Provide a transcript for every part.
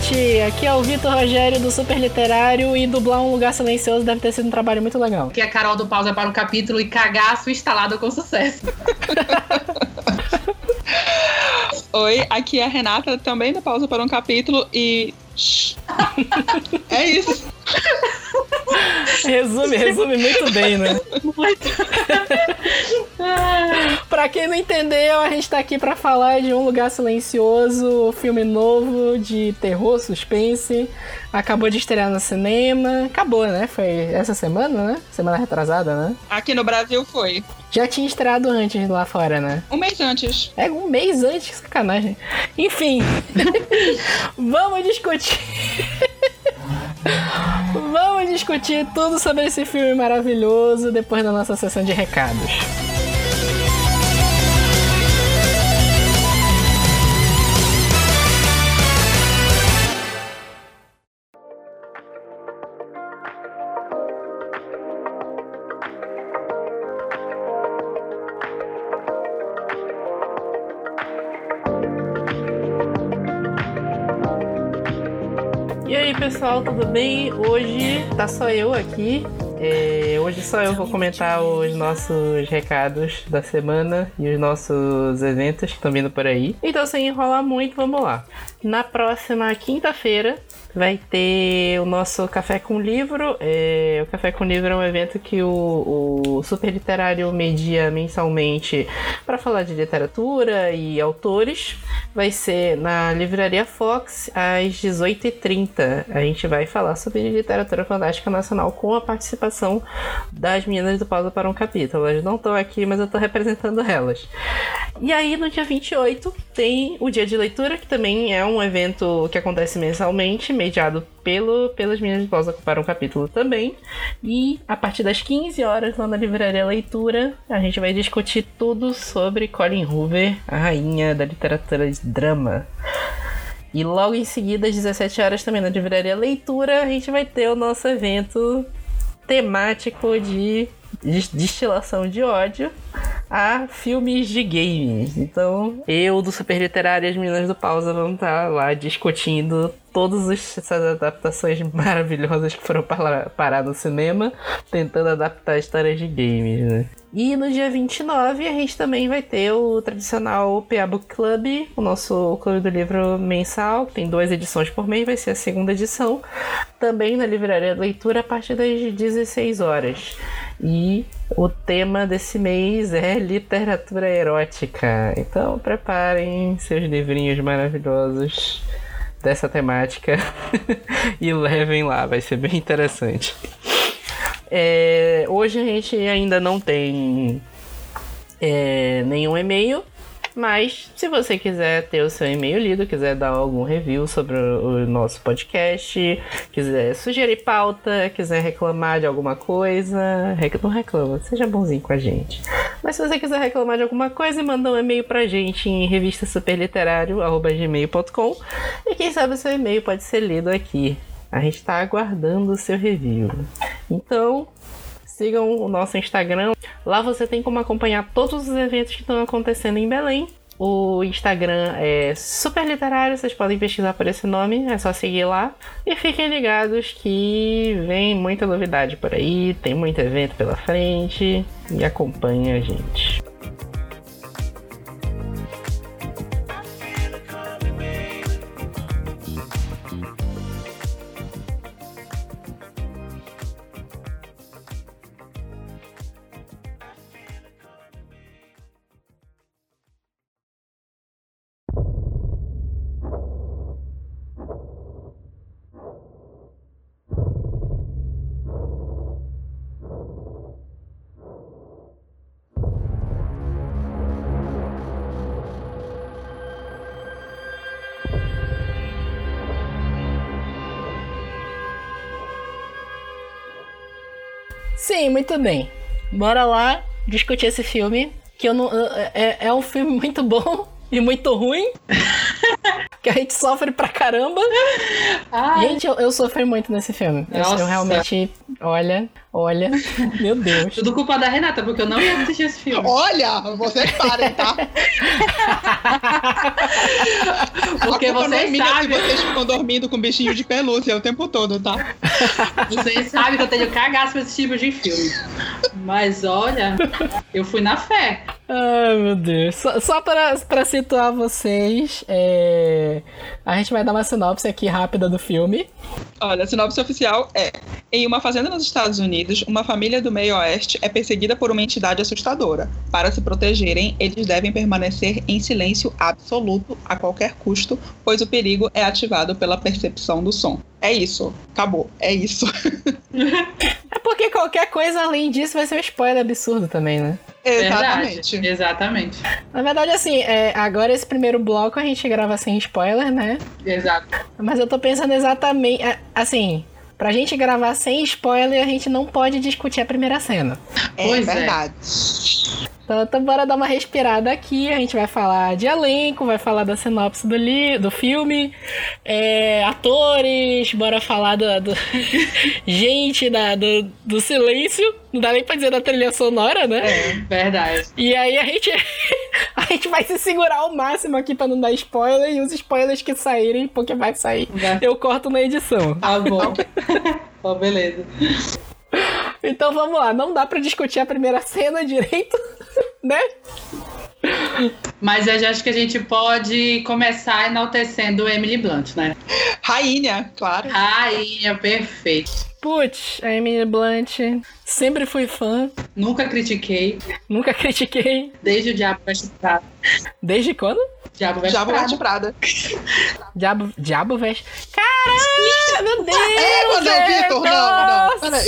internet! Aqui é o Vitor Rogério do Super Literário e dublar um lugar silencioso deve ter sido um trabalho muito legal. Aqui é a Carol do Pausa para um capítulo e cagaço instalado com sucesso. Oi, aqui é a Renata, também da Pausa para um capítulo e. é isso. Resume, resume muito bem, né? Muito. pra quem não entendeu, a gente tá aqui pra falar de Um Lugar Silencioso, filme novo de terror, suspense. Acabou de estrear no cinema. Acabou, né? Foi essa semana, né? Semana retrasada, né? Aqui no Brasil foi. Já tinha estreado antes lá fora, né? Um mês antes. É, um mês antes, sacanagem. Enfim, vamos discutir. Vamos discutir tudo sobre esse filme maravilhoso depois da nossa sessão de recados. Pessoal, tudo bem? Hoje tá só eu aqui. É, hoje só eu vou comentar os nossos recados da semana e os nossos eventos que estão vindo por aí. Então, sem enrolar muito, vamos lá. Na próxima quinta-feira, vai ter o nosso Café com Livro. É, o Café com Livro é um evento que o, o Super Literário media mensalmente para falar de literatura e autores. Vai ser na Livraria Fox às 18h30. A gente vai falar sobre literatura fantástica nacional com a participação das meninas do Pausa para um Capítulo. Elas não estão aqui, mas eu estou representando elas. E aí, no dia 28, tem o Dia de Leitura, que também é um evento que acontece mensalmente mediado pelo, pelas de pausa para um capítulo também. E a partir das 15 horas lá na Livraria Leitura, a gente vai discutir tudo sobre Colin Hoover, a rainha da literatura de drama. E logo em seguida, às 17 horas, também na Livraria Leitura, a gente vai ter o nosso evento temático de destilação de ódio a filmes de games. Então, eu do Super Literário e as meninas do Pausa vão estar lá discutindo todas essas adaptações maravilhosas que foram parar no cinema, tentando adaptar histórias de games, né? E no dia 29 a gente também vai ter o tradicional PA Book Club, o nosso clube do livro mensal, que tem duas edições por mês, vai ser a segunda edição, também na Livraria Leitura a partir das 16 horas. E o tema desse mês é literatura erótica. Então preparem seus livrinhos maravilhosos dessa temática e levem lá, vai ser bem interessante. É, hoje a gente ainda não tem é, nenhum e-mail, mas se você quiser ter o seu e-mail lido, quiser dar algum review sobre o nosso podcast, quiser sugerir pauta, quiser reclamar de alguma coisa, não reclama, seja bonzinho com a gente. Mas se você quiser reclamar de alguma coisa, manda um e-mail pra gente em revistasuperliterário.gmail.com e quem sabe o seu e-mail pode ser lido aqui. A gente está aguardando o seu review. Então, sigam o nosso Instagram. Lá você tem como acompanhar todos os eventos que estão acontecendo em Belém. O Instagram é super literário, vocês podem pesquisar por esse nome, é só seguir lá. E fiquem ligados que vem muita novidade por aí, tem muito evento pela frente e acompanhe a gente. Sim, muito bem. Bora lá discutir esse filme. Que eu não. É, é um filme muito bom e muito ruim. que a gente sofre pra caramba. Ai, Gente, eu, eu sofri muito nesse filme. Eu- Eu, Nossa. realmente. Olha, olha. Meu Deus. tudo culpa da Renata, porque eu não ia assistir esse filme. Olha, vocês parem, tá? Porque A culpa não é vocês minha se sabem, vocês ficam dormindo com bichinho de pelúcia o tempo todo, tá? vocês sabem que eu tenho cagaço pra esse tipo de filme. Mas olha, eu fui na fé. Ai, meu Deus. Só, só pra, pra situar vocês, é, a gente vai dar uma sinopse aqui rápida do filme. Olha, a sinopse oficial é: em uma fazenda nos Estados Unidos, uma família do meio oeste é perseguida por uma entidade assustadora. Para se protegerem, eles devem permanecer em silêncio absoluto a qualquer custo, pois o perigo é ativado pela percepção do som. É isso, acabou, é isso. É porque qualquer coisa além disso vai ser um spoiler absurdo também, né? Exatamente. Verdade, exatamente. Na verdade, assim, é, agora esse primeiro bloco a gente grava sem spoiler, né? Exato. Mas eu tô pensando exatamente. é, Assim, pra gente gravar sem spoiler, a gente não pode discutir a primeira cena. É Pois é. verdade. Então, então bora dar uma respirada aqui. A gente vai falar de elenco, vai falar da sinopse do, li do filme, é, atores, bora falar do. do- gente da, do, do silêncio. Não dá nem pra dizer da trilha sonora, né? É, verdade. E aí a gente. a gente vai se segurar ao máximo aqui pra não dar spoiler. E os spoilers que saírem, porque vai sair. Eu corto na edição. Tá bom. Ó, beleza. Então vamos lá, não dá pra discutir a primeira cena direito, né? Mas eu já acho que a gente pode começar enaltecendo Emily Blunt, né? Rainha, claro. Rainha, perfeito. Putz, a Emily Blunt, sempre fui fã, Nunca critiquei, nunca critiquei. desde o Diabo Veste Prada. Desde quando? Diabo Veste vou Prada. de Prada. Diabo, Diabo veste. Caralho, meu Deus! É, não, velho, Vitor, não, não, nossa!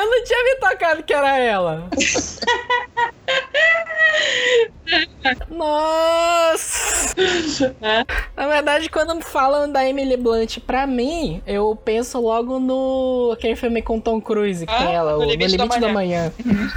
Eu não tinha me tocado que era ela. Nossa! Na verdade, quando falam da Emily Blunt pra mim, eu penso logo no aquele filme com Tom Cruise, que Ah, tem ela, No o No Limite Limite da da Manhã.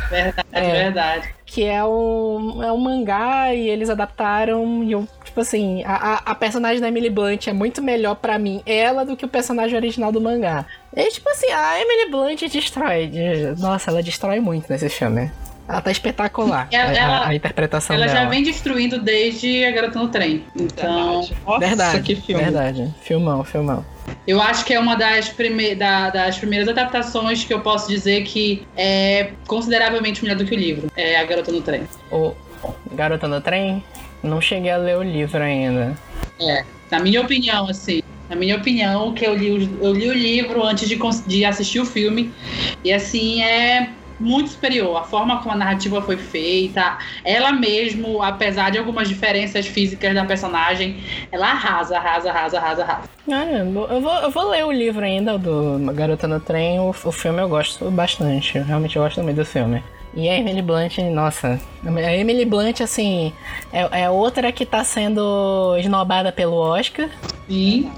Verdade, É. verdade. Que é um, é um mangá e eles adaptaram. E eu, tipo assim, a, a, a personagem da Emily Blunt é muito melhor pra mim, ela, do que o personagem original do mangá. E tipo assim, a Emily Blunt destrói. de- Nossa, ela destrói muito nesse filme. Ela tá espetacular. Ela- a, a- ela- a interpretação Ela dela. já vem destruindo desde A Garota no Trem. Então, Verdade. Nossa, Verdade, que filme. verdade. Filmão, filmão. Eu acho que é uma das, prime da- das primeiras adaptações que eu posso dizer que é consideravelmente melhor do que o livro. É A Garota no Trem. O Garota no Trem, não cheguei a ler o livro ainda. É, na minha opinião, assim. Na minha opinião, que eu li, o- eu li o livro antes de, de assistir o filme. E assim, é muito superior. A forma como a narrativa foi feita, ela mesmo, apesar de algumas diferenças físicas da personagem, ela arrasa, arrasa, arrasa, arrasa, arrasa. Ah, eu vou, eu vou ler o livro ainda do Garota no Trem. O, o filme eu gosto bastante. Eu realmente gosto muito do filme. E a Emily Blunt, nossa. A Emily Blunt, assim, é, é outra que tá sendo esnobada pelo Oscar. Sim,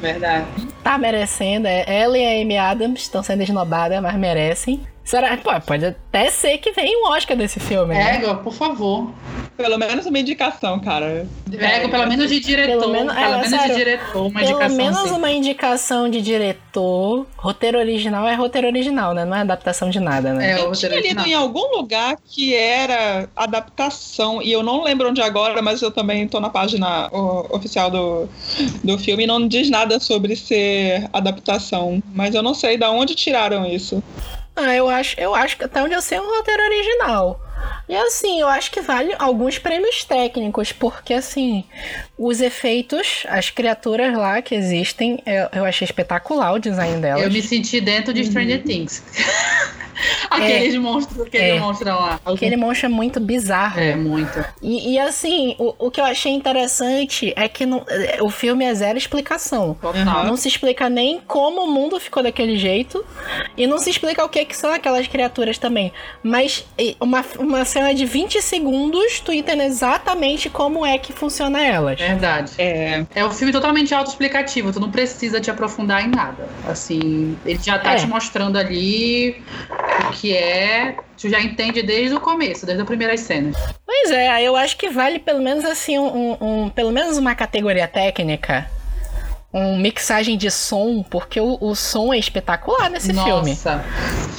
verdade. Tá merecendo. É, ela e a Amy Adams estão sendo esnobadas, mas merecem. Será? Pô, pode até ser que venha um Oscar desse filme, né? Ego, por favor. Pelo menos uma indicação, cara. Ego, pelo menos de diretor. Pelo Pelo menos- menos, é, de sério, diretor, uma Pelo indicação menos assim. uma indicação de diretor. Roteiro original é roteiro original, né? Não é adaptação de nada, né? É, Eu tinha lido original. em algum lugar que era adaptação, e eu não lembro onde agora, mas eu também tô na página oficial do, do filme e não diz nada sobre ser adaptação. Mas eu não sei da onde tiraram isso. Ah, eu acho, eu acho que até onde eu sei é um roteiro original. E assim, eu acho que vale alguns prêmios técnicos, porque assim, os efeitos, as criaturas lá que existem, eu, eu achei espetacular o design delas. Eu me senti dentro de Stranger Things. Aqueles monstros, aquele É. monstro lá. Aquele monstro é muito bizarro. É, muito. E, e, assim, o, o que eu achei interessante é que não- é, o filme é zero explicação. Total. Não se explica nem como o mundo ficou daquele jeito. E não se explica o que, que são aquelas criaturas também. Mas uma, uma cena de 20 segundos, tu entende exatamente como é que funciona elas. Verdade. É, É um filme totalmente autoexplicativo, tu não precisa te aprofundar em nada. Assim, ele já tá É. te mostrando ali o que é Tu já entende desde o começo, desde as primeiras cenas. Pois é, eu acho que vale pelo menos assim, um, um pelo menos uma categoria técnica. Um mixagem de som, porque o, o som é espetacular nesse Nossa, filme.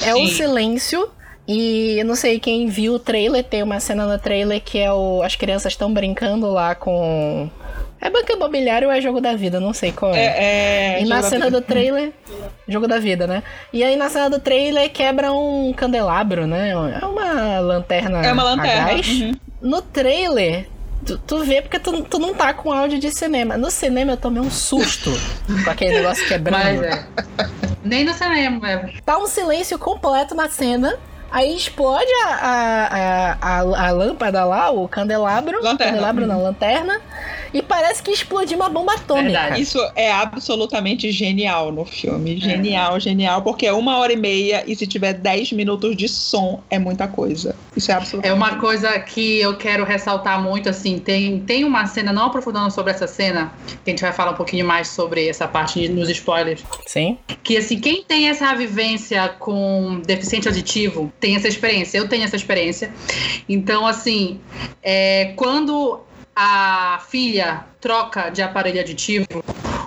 É o sim. silêncio. E eu não sei quem viu o trailer, tem uma cena no trailer que é o. As crianças estão brincando lá com. É banco imobiliário ou é jogo da vida? Não sei qual é. É, é, e na cena do trailer. Jogo da vida, né? E aí na cena do trailer quebra um candelabro, né? É uma lanterna. É uma a lanterna. gás. uhum. No trailer. Tu, tu vê porque tu, tu não tá com áudio de cinema. No cinema eu tomei um susto com aquele negócio quebrando. Mas é. Nem no cinema, é. Tá um silêncio completo na cena. Aí explode a, a, a, a, lâmpada lá, o candelabro. Lanterna. Candelabro não, lanterna. E parece que explodiu uma bomba atômica. Verdade. Isso é absolutamente genial no filme. Genial, genial, porque é uma hora e meia e se tiver 10 minutos de som é muita coisa. Isso é É absolutamente. uma coisa que eu quero ressaltar muito, assim, tem, tem uma cena, não aprofundando sobre essa cena, que a gente vai falar um pouquinho mais sobre essa parte nos spoilers, Sim. que assim, quem tem essa vivência com deficiente auditivo tem essa experiência, eu tenho essa experiência. Então, assim, é, quando a filha troca de aparelho aditivo,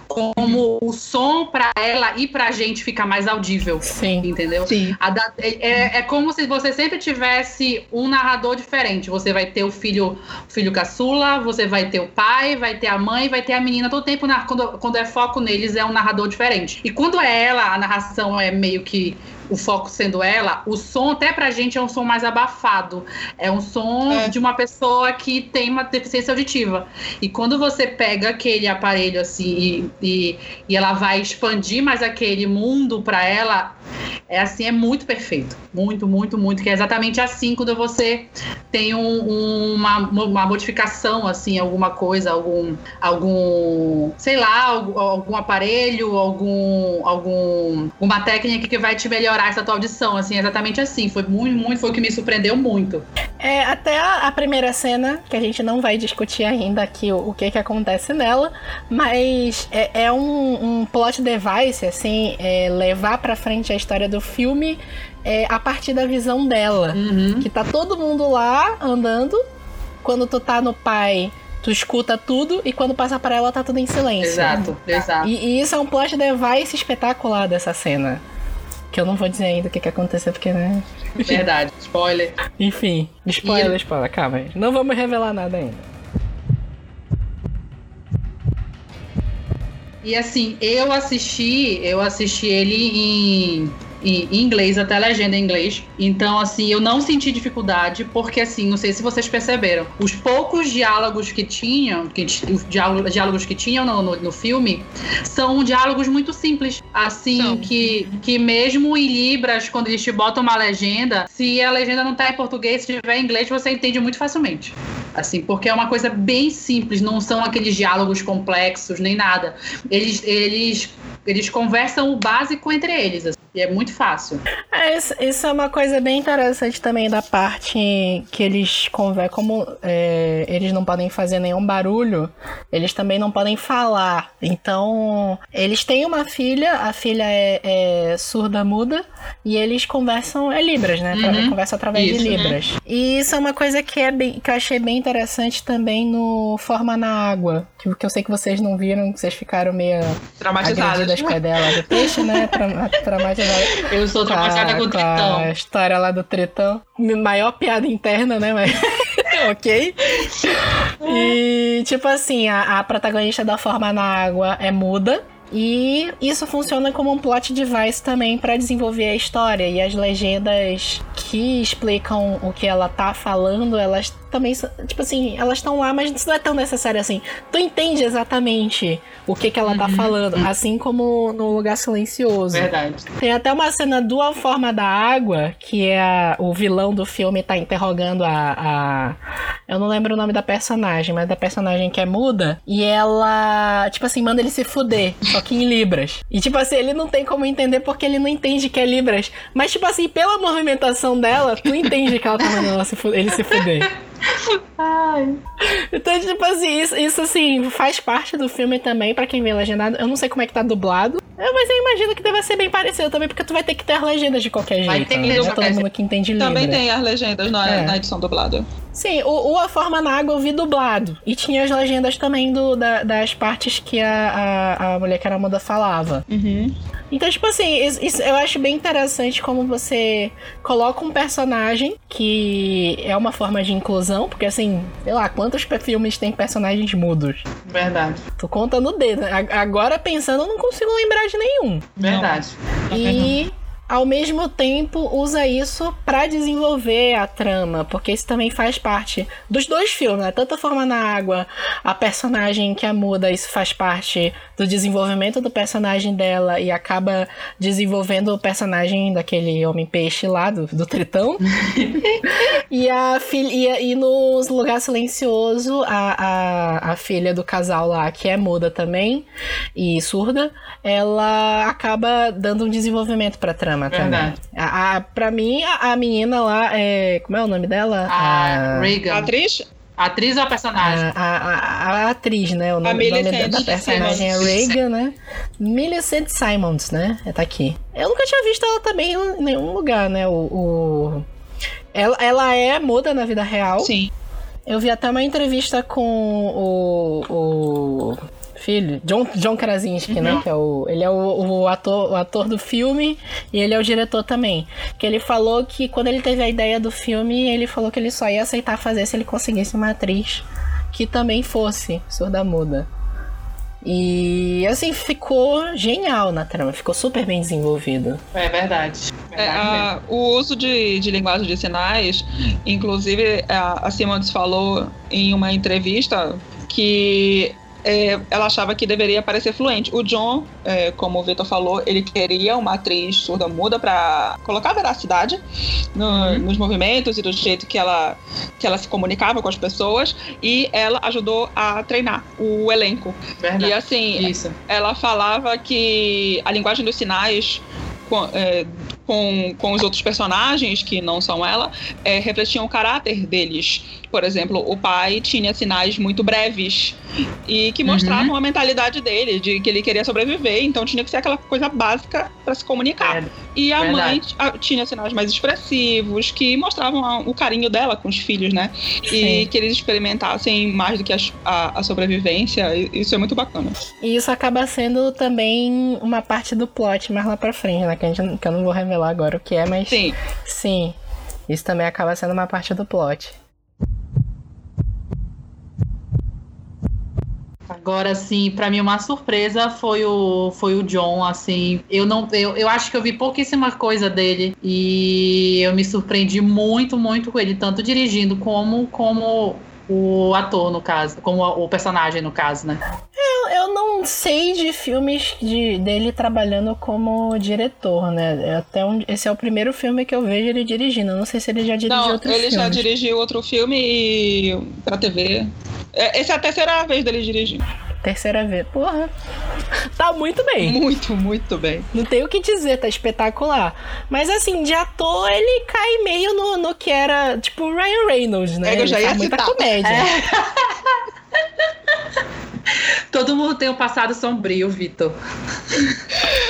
como o som pra ela e pra gente fica mais audível, Sim. entendeu? Sim. A da- é, é- é como se você sempre tivesse um narrador diferente. Você vai ter o filho, filho caçula, você vai ter o pai, vai ter a mãe, vai ter a menina. Todo tempo, na- quando, quando é foco neles, é um narrador diferente. E quando é ela, a narração é meio que o foco sendo ela, o som até pra gente é um som mais abafado. É um som É. de uma pessoa que tem uma deficiência auditiva. E quando você pega aquele aparelho assim e, e, e ela vai expandir mais aquele mundo pra ela, é assim, é muito perfeito. Muito, muito, muito. Que é exatamente assim quando você tem um- um- uma, uma modificação, assim, alguma coisa, algum, algum sei lá, algum, algum aparelho, algum, algum, uma técnica que vai te melhorar essa tua audição, assim, exatamente assim. Foi muito, muito, foi o que me surpreendeu muito. É, até a, a primeira cena, que a gente não vai discutir ainda aqui o, o que que acontece nela, mas é, é um, um plot device, assim, é, levar pra frente a história do filme é, a partir da visão dela. Uhum. Que tá todo mundo lá andando, quando tu tá no pai, tu escuta tudo, e quando passa pra ela tá tudo em silêncio. Exato, exato. E, e isso é um plot device espetacular dessa cena. Que eu não vou dizer ainda o que, que aconteceu, porque, né? Verdade. Spoiler. Enfim, spoiler, E- spoiler, calma aí. Não vamos revelar nada ainda. E assim, eu assisti, eu assisti ele em, em inglês, até a legenda em inglês. Então, assim, eu não senti dificuldade, porque assim, não sei se vocês perceberam, os poucos diálogos que tinham, que, os diálogos, que tinham no, no, no filme, são diálogos muito simples. Assim, que, que mesmo em Libras, quando eles te botam uma legenda, se a legenda não tá em português, se tiver em inglês, você entende muito facilmente. Assim, porque é uma coisa bem simples, não são aqueles diálogos complexos nem nada. Eles, eles, eles conversam o básico entre eles. assim, e é muito fácil. É, isso, isso é uma coisa bem interessante também da parte que eles conversam. Como é, eles não podem fazer nenhum barulho, eles também não podem falar. Então, eles têm uma filha, a filha é, é surda-muda, e eles conversam. É Libras, né? Uhum. Conversam através Isso, de né? Libras. E isso é uma coisa que, é bem, que eu achei bem interessante também no Forma na Água. Que, que eu sei que vocês não viram, que vocês ficaram meio Traumatizadas. com a ideia lá do peixe, né? Tra traumatizadas. Eu sou traumatizada com o a tritão. história lá do Tritão. Maior piada interna, né? Mas. ok. E, tipo assim, a, a protagonista da Forma na Água é muda. E isso funciona como um plot device também pra desenvolver a história. E as legendas que explicam o que ela tá falando, elas também, são- tipo assim, elas estão lá, mas isso não é tão necessário assim. Tu entende exatamente o que que ela tá falando, assim como no Lugar Silencioso. Verdade. Tem até uma cena do A Forma da Água, que é a- o vilão do filme tá interrogando a, a- Eu não lembro o nome da personagem, mas da personagem que é muda. E ela, tipo assim, manda ele se fuder, só em Libras. E tipo assim, ele não tem como entender porque ele não entende que é Libras. Mas, tipo assim, pela movimentação dela, tu entende que ela tá mandando ela se ele se fuder. Ai. Então, tipo assim, isso, isso assim, faz parte do filme também, pra quem vê legendado. Eu não sei como é que tá dublado. Mas eu imagino que deve ser bem parecido também, porque tu vai ter que ter as legendas de qualquer Vai jeito. ter que né? Não é todo mundo que entende Libra. Também tem as legendas na, É. na edição dublada. Sim, o, o A Forma na Água eu vi dublado. E tinha as legendas também do, da- das partes que a, a, a mulher que era muda falava. Uhum. Então, tipo assim, isso, isso eu acho bem interessante como você coloca um personagem que é uma forma de inclusão, porque assim, sei lá, quantos filmes tem personagens mudos? Verdade. Tô contando o dedo. A- Agora pensando, eu não consigo lembrar de nenhum. Verdade. E ao mesmo tempo usa isso pra desenvolver a trama, porque isso também faz parte dos dois filmes, né? Tanto a Forma na Água, a personagem que a muda, isso faz parte do desenvolvimento do personagem dela e acaba desenvolvendo o personagem daquele homem-peixe lá, do, do Tritão. e a filha e, e no Lugar Silencioso, a, a, a filha do casal lá, que é muda também e surda, ela acaba dando um desenvolvimento pra trama também. Verdade. A, a, pra mim, a, a menina lá é. Como é o nome dela? A A Reagan. atriz? A atriz ou a personagem? A, a, a- a atriz, né? O nome, o nome da, personagem é Simons. Reagan, né? Millicent Simons, né? Tá aqui. Eu nunca tinha visto ela também em nenhum lugar, né? O, o- Ela, ela é muda na vida real. Sim. Eu vi até uma entrevista com o, o filho, John, John Krasinski, né? Que é o, ele é o, o ator, o ator do filme e ele é o diretor também. Que ele falou que quando ele teve a ideia do filme, ele falou que ele só ia aceitar fazer se ele conseguisse uma atriz que também fosse surda-muda. E assim, ficou genial na trama, ficou super bem desenvolvido. É verdade. É, a- o uso de, de linguagem de sinais, inclusive a, a Simons falou em uma entrevista que é, ela achava que deveria parecer fluente. O John, é, como o Vitor falou, ele queria uma atriz surda-muda para colocar veracidade no- Uhum. nos movimentos e do jeito que ela, que ela se comunicava com as pessoas, e ela ajudou a treinar o elenco. E Verdade. assim, Isso. ela falava que a linguagem dos sinais com, é, com, com os outros personagens que não são ela é, refletiam o caráter deles. Por exemplo, o pai tinha sinais muito breves e que Uhum. mostravam a mentalidade dele, de que ele queria sobreviver, então tinha que ser aquela coisa básica para se comunicar. É, E a Verdade. mãe a- tinha sinais mais expressivos, que mostravam a- o carinho dela com os filhos, né? E Sim. que eles experimentassem mais do que a, a sobrevivência. Isso é muito bacana. E isso acaba sendo também uma parte do plot mais lá pra frente, né? Que, gente, que eu não vou revelar agora o que é, mas Sim. sim. Isso também acaba sendo uma parte do plot. Agora, assim, pra mim uma surpresa foi o, foi o John, assim. Eu não, eu, eu acho que eu vi pouquíssima coisa dele e eu me surpreendi muito, muito com ele, tanto dirigindo como como o ator no caso, como o personagem no caso, né? Eu, eu não sei de filmes de, dele trabalhando como diretor, né? É Até um, esse é o primeiro filme que eu vejo ele dirigindo. Eu não sei se ele já dirigiu Não, outros ele já dirigiu outro filme e... pra TV. É, Essa é a terceira vez dele dirigir. Terceira vez. Porra. Tá muito bem. Muito, muito bem. Não tem o que dizer, tá espetacular. Mas assim, de ator, ele cai meio no, no que era, tipo, Ryan Reynolds, né? É eu já ele ia faz muita citar. comédia. Todo mundo tem um passado sombrio, Vitor.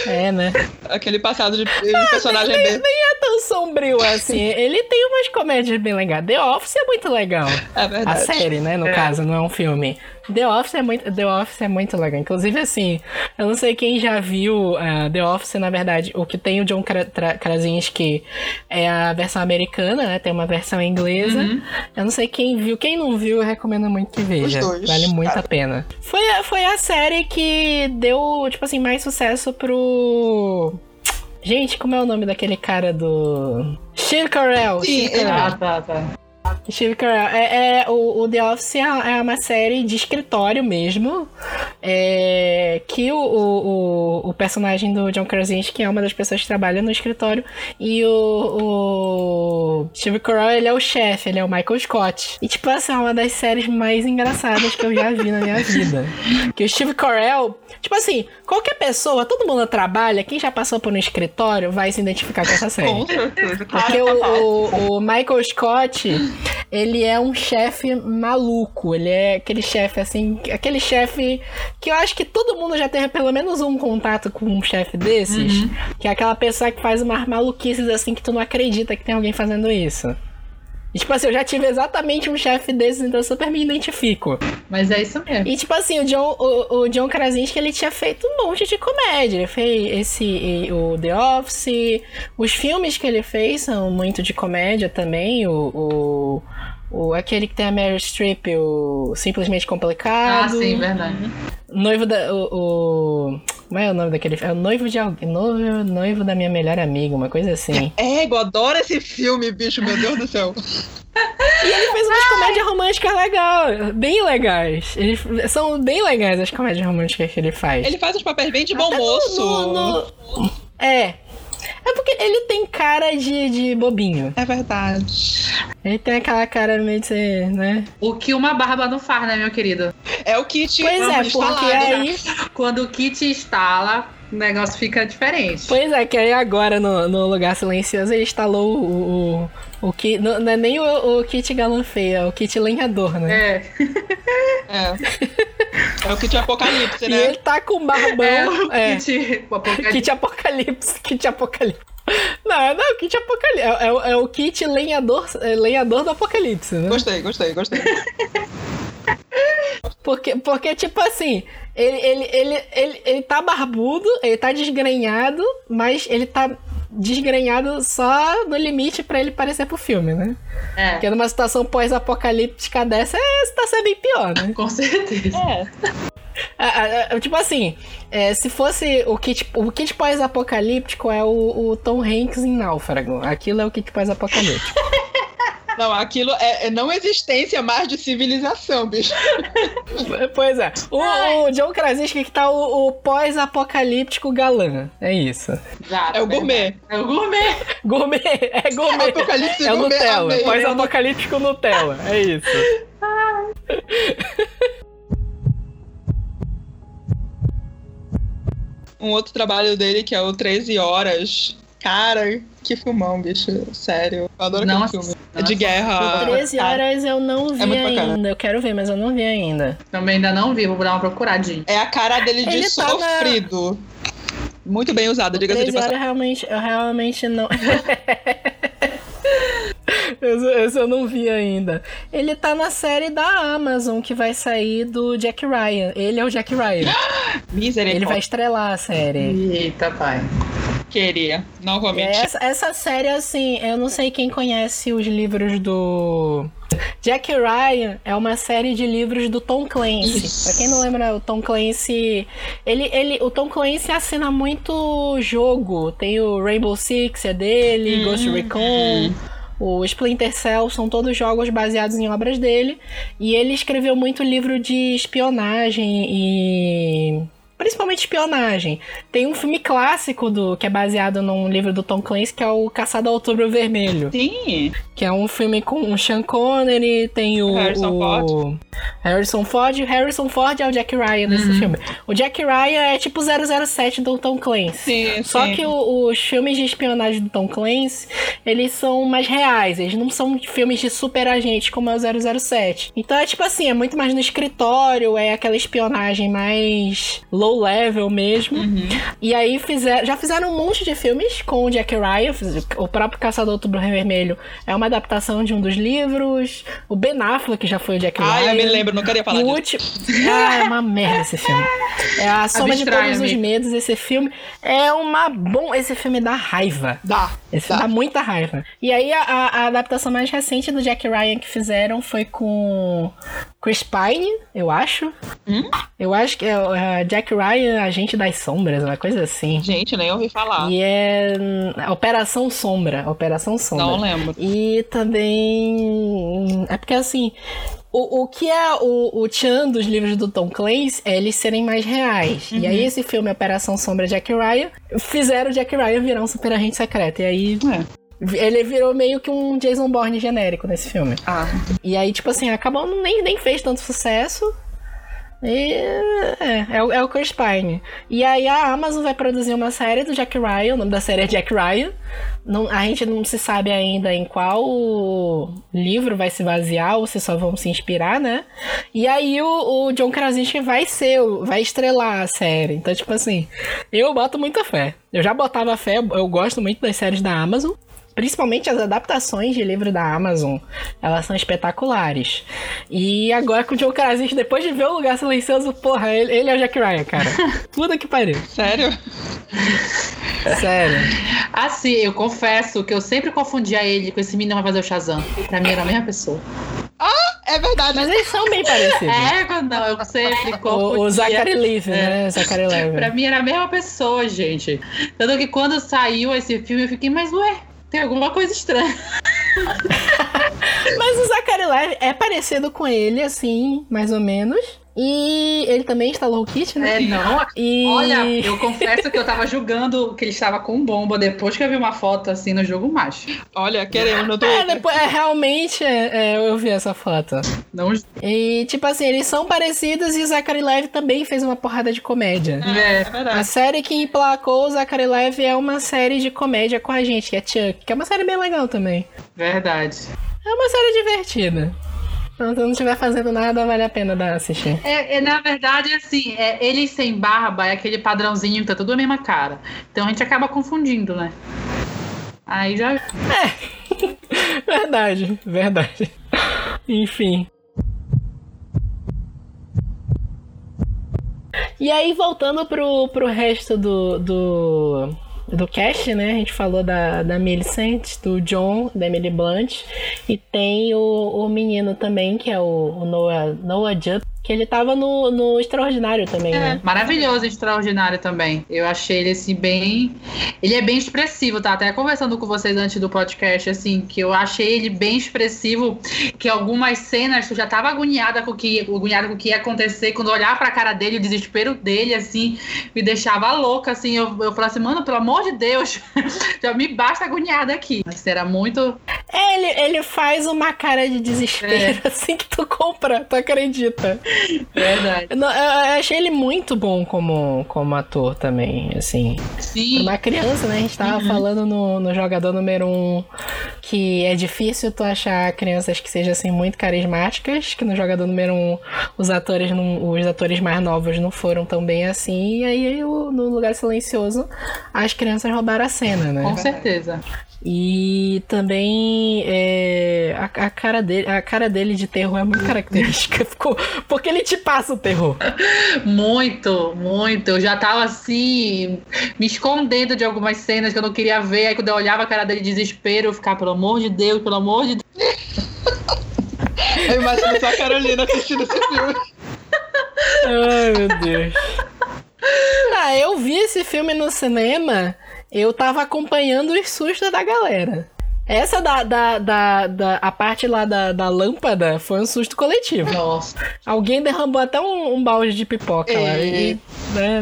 É, né? Aquele passado de, de personagem nem, B. nem é tão sombrio assim. Ele tem umas comédias bem legais. The Office é muito legal. É A verdade. série, né? No É. caso, não é um filme. The Office é muito, The Office é muito legal. Inclusive, assim, eu não sei quem já viu ah, The Office, na verdade, o que tem o John Krasinski é a versão americana, né? Tem uma versão inglesa. Uhum. Eu não sei quem viu. Quem não viu, eu recomendo muito que veja. dois, vale muito cara. a pena. Foi, a- foi a série que deu, tipo assim, mais sucesso pro. Gente, como é o nome daquele cara do. Steve Carell. Sim, ele Carell. Ah, tá, tá. Steve Carell. É, é, o, o The Office é, é uma série de escritório mesmo. é, que o, o, o, o personagem do John Krasinski é uma das pessoas que trabalha no escritório. E o, o Steve Carell, ele é o chefe, ele é o Michael Scott. E, tipo assim, é uma das séries mais engraçadas que eu já vi na minha vida. Que o Steve Carell, tipo assim, qualquer pessoa, todo mundo trabalha, quem já passou por um escritório vai se identificar com essa série. Com certeza, claro. Porque o, o, o Michael Scott, ele é um chefe maluco. Ele é aquele chefe, assim, aquele chefe que eu acho que todo mundo já teve pelo menos um contato com um chefe desses, que é aquela pessoa que faz umas maluquices assim que tu não acredita que tem alguém fazendo isso. E, tipo assim, eu já tive exatamente um chefe desses, então eu super me identifico. Mas é isso mesmo. E tipo assim, o John, o, o John Krasinski, ele tinha feito um monte de comédia. Ele fez esse, o The Office. Os filmes que ele fez são muito de comédia também. O, o, o- aquele que tem a Meryl Streep, o Simplesmente Ah, Complicado. sim, verdade. Noivo da. O, o- como é o nome daquele É o noivo de alguém. Noivo, noivo da minha melhor amiga, uma coisa assim. É, eu adoro esse filme, bicho, meu Deus do céu. E ele fez umas comédias românticas legais, bem legais. Eles, são bem legais as comédias românticas que ele faz. Ele faz uns papéis bem de bom Até no- moço. no- no- É. É porque ele tem cara de, de bobinho. É verdade. Ele tem aquela cara meio de ser, né? O que uma barba não faz, né, meu querido? É o kit. Pois é, porque falar, né? aí. Quando o kit instala, o negócio fica diferente. Pois é, que aí agora no, no lugar silencioso ele instalou o. o, o kit, não, não é nem o, o kit galã feio, é o kit lenhador, né? É. É. É o kit apocalipse, E né? ele tá com barbão. É o É. kit. O apocalipse. Kit apocalipse, kit apocalipse. Não, não, kit apocalipse. É, é o- é o kit lenhador, é, lenhador do apocalipse, né? Gostei, gostei, gostei. Porque, porque tipo assim, ele, ele, ele, ele, ele tá barbudo, ele tá desgrenhado, mas ele tá desgrenhado só no limite pra ele parecer pro filme, né? É, Porque numa situação pós-apocalíptica dessa, é, tá sendo bem pior, né? com certeza. É. Ah, ah, ah, tipo assim, é, se fosse o kit, o kit pós-apocalíptico é o, o Tom Hanks em Náufrago. Aquilo é o kit pós-apocalíptico. Não, aquilo é, é não existência mais de civilização, bicho. pois é. O, o John Krasinski que tá o, o pós-apocalíptico galã. É isso. Exato, É o gourmet. É o gourmet. Gourmet, é gourmet. Apocalipse É o gourmet, Nutella, amei. pós-apocalíptico Nutella. É isso. Um outro trabalho dele que é o 13 Horas. Cara, que filmão, bicho. Sério. Eu adoro Não aquele filme. não É de guerra. 13 horas eu não vi É muito bacana. ainda. Eu quero ver, mas eu não vi ainda. Também ainda não vi, vou dar uma procuradinha. É a cara dele de Ele tá na- sofrido. Muito bem usado, diga-se de 13 horas passagem. realmente, eu realmente não. Esse, esse eu não vi ainda. Ele tá na série da Amazon que vai sair do Jack Ryan. Ele é o Jack Ryan. Misericórdia. Ele vai estrelar a série. Eita, pai. Queria, novamente. Essa, essa série, assim, eu não sei quem conhece os livros do. Jack Ryan é uma série de livros do Tom Clancy. Isso. Pra quem não lembra, o Tom Clancy. Ele, ele, o Tom Clancy assina muito jogo. Tem o Rainbow Six, é dele, Ghost Recon. O Splinter Cell são todos jogos baseados em obras dele. E ele escreveu muito livro de espionagem e. Principalmente espionagem. Tem um filme clássico do que é baseado num livro do Tom Clancy, que é o Caçado ao Outubro Vermelho. Sim. Que é um filme com o Sean Connery, tem o. Harrison o- Ford. Harrison Ford. O Harrison Ford é o Jack Ryan nesse filme. O Jack Ryan é tipo 007 do Tom Clancy. Sim, Só sim. que o- os filmes de espionagem do Tom Clancy, eles são mais reais. Eles não são filmes de super agente como é o 007. Então é tipo assim, é muito mais no escritório, é aquela espionagem mais low level mesmo. Uhum. E aí fizer, já fizeram um monte de filmes com o Jack Ryan. O próprio Caçador do Outubro Vermelho é uma adaptação de um dos livros. O Ben Affleck já foi o Jack Ai, Ryan. eu me lembro, não queria falar o disso. último. Ah, é uma merda esse filme. É a soma de todos os medos. Esse filme é uma bom. Esse filme dá raiva. Dá. Esse filme Dá. dá muita raiva. E aí a, a- adaptação mais recente do Jack Ryan que fizeram foi com Chris Pine, eu acho. Hum? Eu acho que é o é Jack Ryan, Agente das Sombras, uma coisa assim. Gente, nem ouvi falar. E é hum, Operação Sombra. Operação Sombra. Não lembro. E também. É porque assim. O, o que é o, o Chan dos livros do Tom Clancy é eles serem mais reais. E aí, esse filme, Operação Sombra Jack Ryan, fizeram o Jack Ryan virar um super agente secreto. E aí. É. Ele virou meio que um Jason Bourne genérico nesse filme. Ah, E aí, tipo assim, acabou, nem, nem fez tanto sucesso. E, é, é, o- é o Chris Pine. E aí a Amazon vai produzir uma série do Jack Ryan, o nome da série é Jack Ryan. Não, a gente não se sabe ainda em qual livro vai se basear ou se só vão se inspirar, né? E aí o, o John Krasinski vai ser, vai estrelar a série. Então, tipo assim, eu boto muita fé. Eu já botava fé, eu gosto muito das séries da Amazon. Principalmente as adaptações de livro da Amazon, elas são espetaculares. E agora com o John Krasinski, depois de ver o Lugar Silencioso, porra, ele, ele é o Jack Ryan, cara. Puta que pariu. Sério? Sério. Assim, eu confesso que eu sempre confundia ele com esse menino que vai fazer o Shazam. Pra mim era a mesma pessoa. É verdade. Mas eles são bem parecidos. É, não, eu sempre confundia. O, o Zachary Levi, né? Zachary Levi. Pra mim era a mesma pessoa, gente. Tanto que quando saiu esse filme, eu fiquei, mas ué, tem alguma coisa estranha. Mas o Zachary Levi é parecido com ele, assim, mais ou menos. E ele também instalou o kit, né? É, não. E... Olha, eu confesso que eu tava julgando que ele estava com bomba depois que eu vi uma foto assim no jogo macho. Olha, queremos no É, Twitter. depois, é, realmente, é, é, eu vi essa foto. Não E, tipo assim, eles são parecidos e o Zachary Levi também fez uma porrada de comédia. É, é A verdade. série que emplacou o Zachary Levi é uma série de comédia com a gente, que é Chuck, que é uma série bem legal também. verdade. É uma série divertida. Se não estiver fazendo nada, vale a pena dar assistir. É, é, na verdade, assim, é, ele sem barba é aquele padrãozinho que tá tudo a mesma cara. Então a gente acaba confundindo, né? Aí já. Verdade, verdade. Enfim. E aí, voltando pro, pro resto do, do, do cast, né? A gente falou da, da Millicent, do John, da Emily Blunt. E tem o, o menino também, que é o, o Noah, Noah Jupp, que ele tava no, no Extraordinário também, né? Maravilhoso, extraordinário também. Eu achei ele assim bem. Ele é bem expressivo, tá? Até conversando com vocês antes do podcast, assim, que eu achei ele bem expressivo, que algumas cenas tu já tava agoniada com o que, agoniada com o que ia acontecer, quando eu olhava pra cara dele, o desespero dele, assim, me deixava louca, assim. Eu, eu falava assim, mano, pelo amor de Deus, já me basta agoniada aqui. Mas era muito. É, ele, ele faz uma cara de desespero, assim, que tu compra, tu acredita. Verdade. Eu, eu achei ele muito bom como, como ator também, assim. Sim. uma criança, né? A gente tava falando no, no jogador número um que é difícil tu achar crianças que sejam assim muito carismáticas, que no jogador número um os atores não, os atores mais novos não foram tão bem assim, e aí no lugar silencioso as crianças roubaram a cena, né? Com certeza. E também é, a, a cara dele, a cara dele de terror é muito característica, ficou, porque ele te passa o terror. Muito, muito. Eu já tava assim, me escondendo de algumas cenas que eu não queria ver. Aí quando eu olhava a cara dele de desespero, eu ficava, pelo amor de Deus, pelo amor de Deus. Eu imagino só a Carolina assistindo esse filme. Ai, meu Deus. Ah, eu vi esse filme no cinema, eu tava acompanhando os sustos da galera. Essa da, da, da, da- a parte lá da, da lâmpada foi um susto coletivo. Nossa. Alguém derramou até um, um balde de pipoca lá. E, né?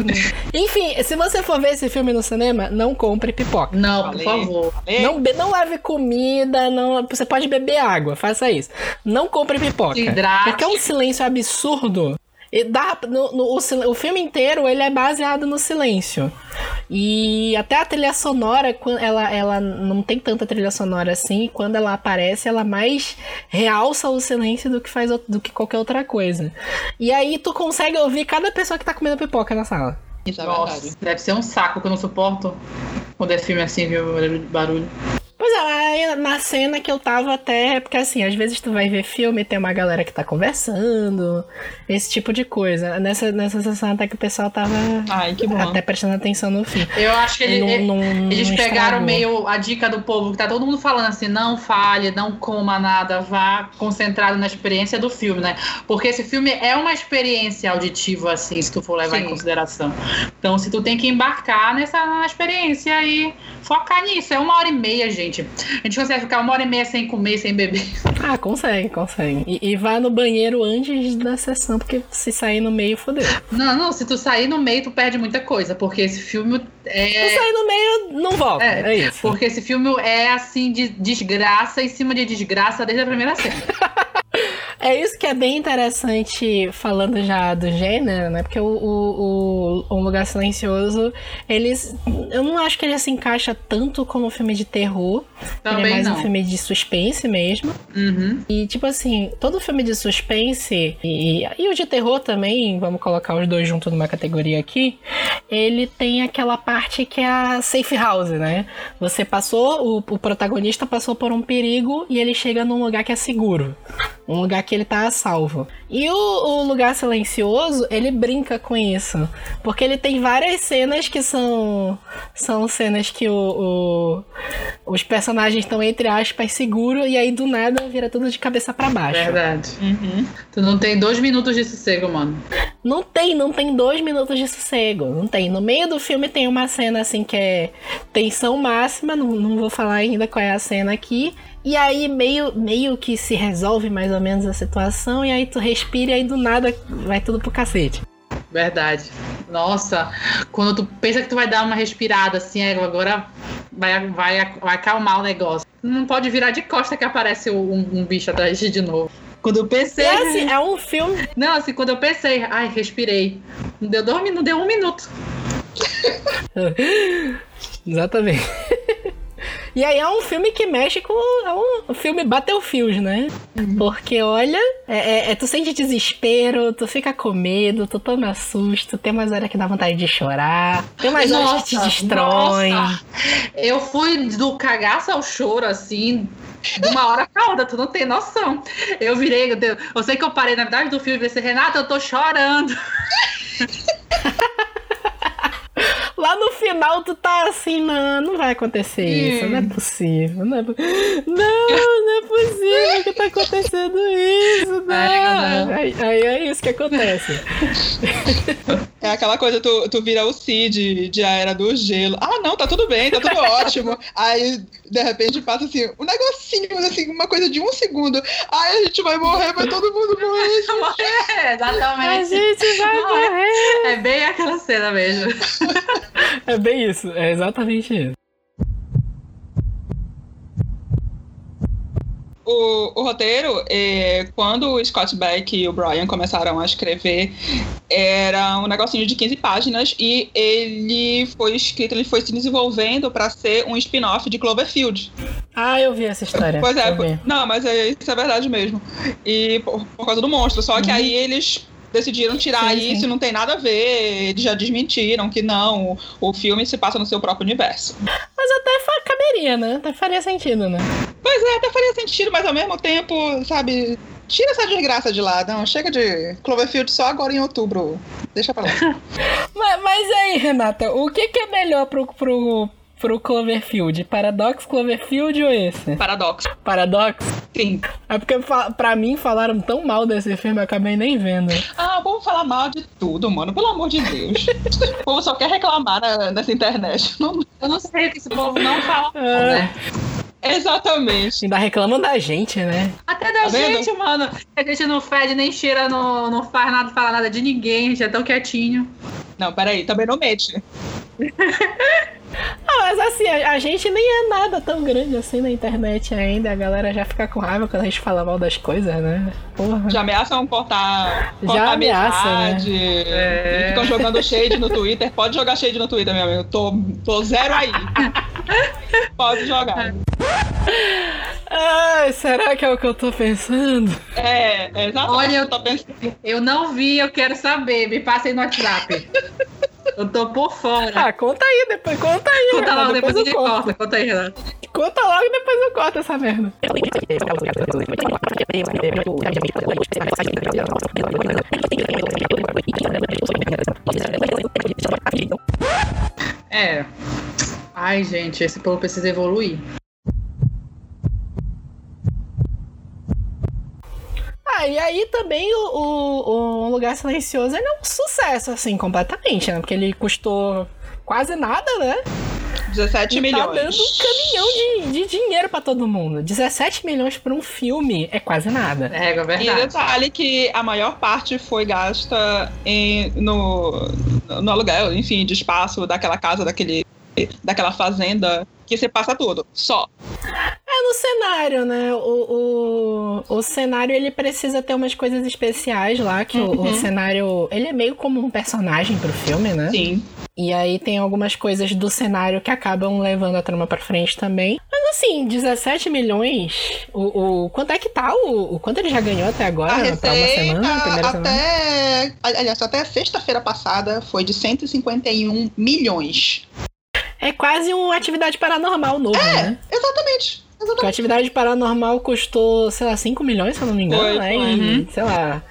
Enfim, se você for ver esse filme no cinema, não compre pipoca. Não, por Falei. favor. É, Não, não lave comida, não, você pode beber água, faça isso. Não compre pipoca. Se hidrate. Porque é um silêncio absurdo. E dá, no, no- o, o filme inteiro ele é baseado no silêncio. E até a trilha sonora, ela, ela não tem tanta trilha sonora assim. e Quando ela aparece, ela mais realça o silêncio do que faz do que qualquer outra coisa. E aí tu consegue ouvir cada pessoa que tá comendo pipoca na sala. É Nossa, deve ser um saco que eu não suporto quando é filme assim, viu? Barulho. Pois é, aí na cena que eu tava até. Porque assim, às vezes tu vai ver filme e tem uma galera que tá conversando, esse tipo de coisa. Nessa, nessa sessão até que o pessoal tava Ai, que bom. até prestando atenção no filme. Eu acho que ele, Não- não- eles não pegaram meio a dica do povo, que tá todo mundo falando assim, não fale, não coma nada, vá concentrado na experiência do filme, né? Porque esse filme é uma experiência auditiva, assim, se tu for levar Sim. em consideração. Então, se tu tem que embarcar nessa experiência e focar nisso. É uma hora e meia, gente. A gente consegue ficar uma hora e meia sem comer, sem beber. Ah, consegue, consegue. E, e vá no banheiro antes da sessão, porque se sair no meio, fodeu. Se Não, não, se tu sair no meio, tu perde muita coisa, porque esse filme é. sair no meio, não volta. É, É, isso. Porque esse filme é assim de desgraça em cima de desgraça desde a primeira cena. É isso que é bem interessante falando já do gênero, né? Porque o, o, o Um Lugar Silencioso, eles. Eu não acho que ele se encaixa tanto como um filme de terror. Também ele é mais não. um filme de suspense mesmo. Uhum. E, tipo assim, todo filme de suspense e, e o de terror também, vamos colocar os dois juntos numa categoria aqui, ele tem aquela parte que é a safe house, né? Você passou, o, o protagonista passou por um perigo e ele chega num lugar que é seguro. Um lugar que ele tá a salvo. E o, o lugar silencioso, ele brinca com isso. Porque ele tem várias cenas que são. São cenas que o, o- os personagens estão, entre aspas, seguros, e aí do nada vira tudo de cabeça pra baixo. Verdade. Uhum. Tu não tem dois minutos de sossego, mano. Não tem, não tem dois minutos de sossego. Não tem. No meio do filme tem uma cena assim que é tensão máxima. Não, não vou falar ainda qual é a cena aqui. E aí meio, meio que se resolve mais ou menos a situação. E aí tu respira e aí do nada vai tudo pro cacete. Verdade. Nossa, quando tu pensa que tu vai dar uma respirada assim, é, agora vai, vai, vai acalmar o negócio. Não pode virar de costa que aparece um, um bicho atrás de de novo. Quando eu pensei. É assim, é um filme. Não, assim, quando eu pensei, ai, respirei. Não deu dois minutos, não deu um minuto. Exatamente. E aí é um filme que mexe com. É um filme Battlefield, né? Porque, olha, é, é- é- tu sente desespero, tu fica com medo, tu toma susto, tem umas horas que dá vontade de chorar, tem umas horas que te destrói. nossa. Eu fui do cagaço ao choro, assim, de uma hora pra outra, tu não tem noção. Eu virei, eu, dei- eu sei que eu parei na verdade do filme e pensei, Renata, eu tô chorando. Lá no final tu tá assim, não, não vai acontecer isso, não é possível. Não, é, po- não, não é possível que tá acontecendo isso, não. É. Aí, aí é isso que acontece. É aquela coisa, tu, tu vira o Cid de A Era do Gelo. Ah, não, tá tudo bem, tá tudo ótimo. Aí, de repente, passa assim, um negocinho, assim, uma coisa de um segundo. Ai, a gente vai morrer, vai todo mundo morrer. É, A exatamente. gente vai morrer. É bem aquela cena mesmo. É bem isso, é exatamente isso. O, o roteiro, é, quando o Scott Beck e o Brian começaram a escrever, era um negocinho de 15 páginas e ele foi escrito, ele foi se desenvolvendo para ser um spin-off de Cloverfield. Ah, eu vi essa história. Pois é, não, mas é, isso é verdade mesmo. E por, por causa do monstro. Só que aí eles decidiram tirar Sim, sim. isso, não tem nada a ver. Eles já desmentiram que não, o, o filme se passa no seu próprio universo. Mas até caberia, né? Até faria sentido, né? Pois é, até faria sentido, mas ao mesmo tempo, sabe, tira essa desgraça de lá. Não, chega de Cloverfield só agora em outubro. Deixa pra lá. Mas, mas aí, Renata, o que, que é melhor pro, pro, pro Cloverfield? Paradox Cloverfield ou esse? Paradoxo. Paradox? Sim. É porque pra mim falaram tão mal desse filme, eu acabei nem vendo. Ah, vamos falar mal de tudo, mano. Pelo amor de Deus. o povo só quer reclamar na- nessa internet. Não- Eu não sei o que esse povo não fala, É. né? Exatamente. Ainda reclamam da gente, né? Até da Tá vendo? gente, mano. A gente não fede, nem cheira, não, não faz nada, fala nada de ninguém, a gente é tão quietinho. Não, peraí, também não mete. Ah, mas assim, a, a gente nem é nada tão grande assim na internet ainda. A galera já fica com raiva quando a gente fala mal das coisas, né? Porra. Já ameaçam cortar, Já cortar ameaça, né? É. Ficam jogando shade no Twitter. Pode jogar shade no Twitter, meu amigo. Tô, tô zero aí. Pode jogar. Ai, será que é o que eu tô pensando? É, exatamente Olha, o que eu- eu tô pensando. Eu não vi, eu quero saber. Me passem no WhatsApp. Eu tô por fora. Ah, conta aí depois, conta aí. Conta Renato, logo, depois a eu corta. Conta aí, Renato. Conta logo e depois eu corto essa merda. É. Ai, gente, esse povo precisa evoluir. Ah, e aí também o, o, o Lugar Silencioso ele é um sucesso, assim, completamente, né? Porque ele custou quase nada, né? 17 E milhões. tá dando um caminhão de, de dinheiro pra todo mundo. 17 milhões pra um filme é quase nada. É, é E verdade. detalhe que a maior parte foi gasta em, no, no aluguel, enfim, de espaço daquela casa, daquele, daquela fazenda, que você passa tudo. Só. É, o cenário, né? O, o, o cenário, ele precisa ter umas coisas especiais lá, que o, o cenário, ele é meio como um personagem pro filme, né? Sim. E aí tem algumas coisas do cenário que acabam levando a trama pra frente também. Mas assim, 17 milhões, o, o quanto é que tá o, o quanto ele já ganhou até agora? A pra uma semana, receita primeira semana? até, aliás, até sexta-feira passada foi de 151 milhões. É quase uma atividade paranormal novo, né? Exatamente. Porque a Exatamente. atividade paranormal custou, sei lá, 5 milhões, se eu não me engano, Foi, né? foi. E, sei lá,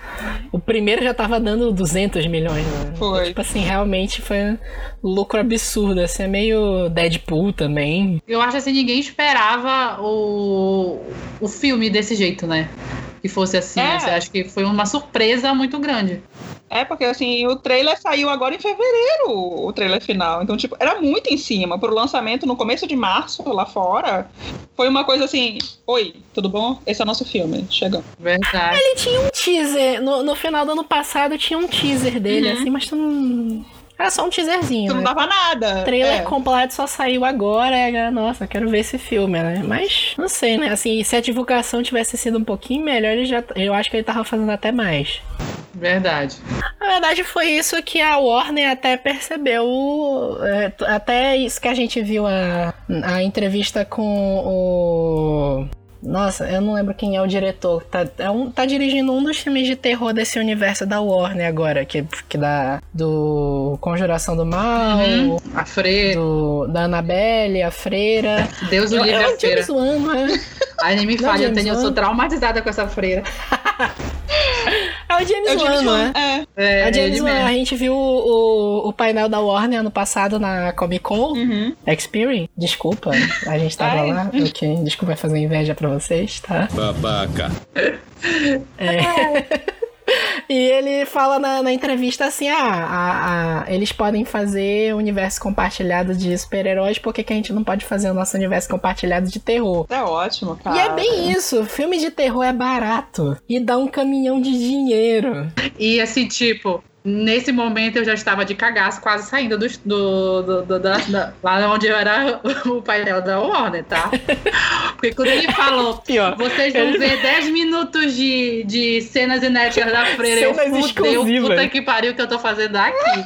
o primeiro já tava dando 200 milhões, né? Foi. Tipo assim, realmente foi um lucro absurdo. Assim, é meio Deadpool também. Eu acho assim, ninguém esperava o, o filme desse jeito, né? Que fosse assim. É. né? Acho que foi uma surpresa muito grande. É, porque assim, o trailer saiu agora em fevereiro, o trailer final. Então, tipo, era muito em cima. Pro lançamento no começo de março, lá fora, foi uma coisa assim: Oi, tudo bom? Esse é o nosso filme. Chegamos. Verdade. Ele tinha um teaser, no, no final do ano passado tinha um teaser dele, Uhum. assim, mas tu não. Era só um teaserzinho. Tu não né? dava nada. O trailer É. completo só saiu agora, e agora, nossa, quero ver esse filme, né? Mas não sei, né? Assim, se a divulgação tivesse sido um pouquinho melhor, ele já, eu acho que ele tava fazendo até mais. Verdade. Na verdade, foi isso que a Warner até percebeu. é, até isso que a gente viu a, a entrevista com o. Nossa, eu não lembro quem é o diretor. Tá, é um, tá dirigindo um dos filmes de terror desse universo da Warner agora, que, que dá do Conjuração do Mal, Uhum. A freira. do, da Annabelle, a Freira. Deus o livre eu, a freira. zoando, né? Ai, nem me Não, fale, eu, tenho, eu sou traumatizada com essa freira. É o James Eu digo Wan, não é? é. É, A James Wan, a gente viu o, o painel da Warner ano passado na Comic Con. Uhum. Experience, desculpa, a gente tava Ai. lá, ok, desculpa fazer inveja pra vocês, tá? Babaca. E ele fala na, na entrevista assim, ah, a- a- eles podem fazer universo compartilhado de super-heróis, por que, que a gente não pode fazer o nosso universo compartilhado de terror? É ótimo, cara. E é bem isso, filme de terror é barato e dá um caminhão de dinheiro. E assim, tipo, nesse momento eu já estava de cagaço, quase saindo do, do, do- do- da, da- lá onde eu era o painel da Warner, tá? Porque quando ele falou, Pior. vocês vão Ele- ver 10 minutos de, de cenas inéditas da freira, eu Cenas fudeu, exclusivas. puta que pariu que eu tô fazendo aqui.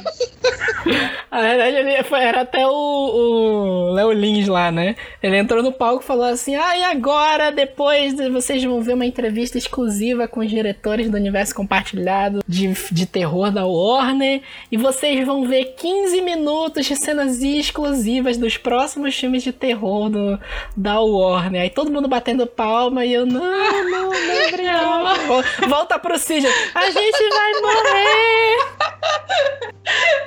Na verdade, ele foi- era até o, Léo Lins lá, né? Ele entrou no palco e falou assim: Ah, e agora, depois de- vocês vão ver uma entrevista exclusiva com os diretores do universo compartilhado de, de terror da Warner. E vocês vão ver 15 minutos de cenas exclusivas dos próximos filmes de terror do, da Warner. Aí todo mundo batendo palma e eu, não, não, não. Vol- Volta pro Cid. A gente vai morrer!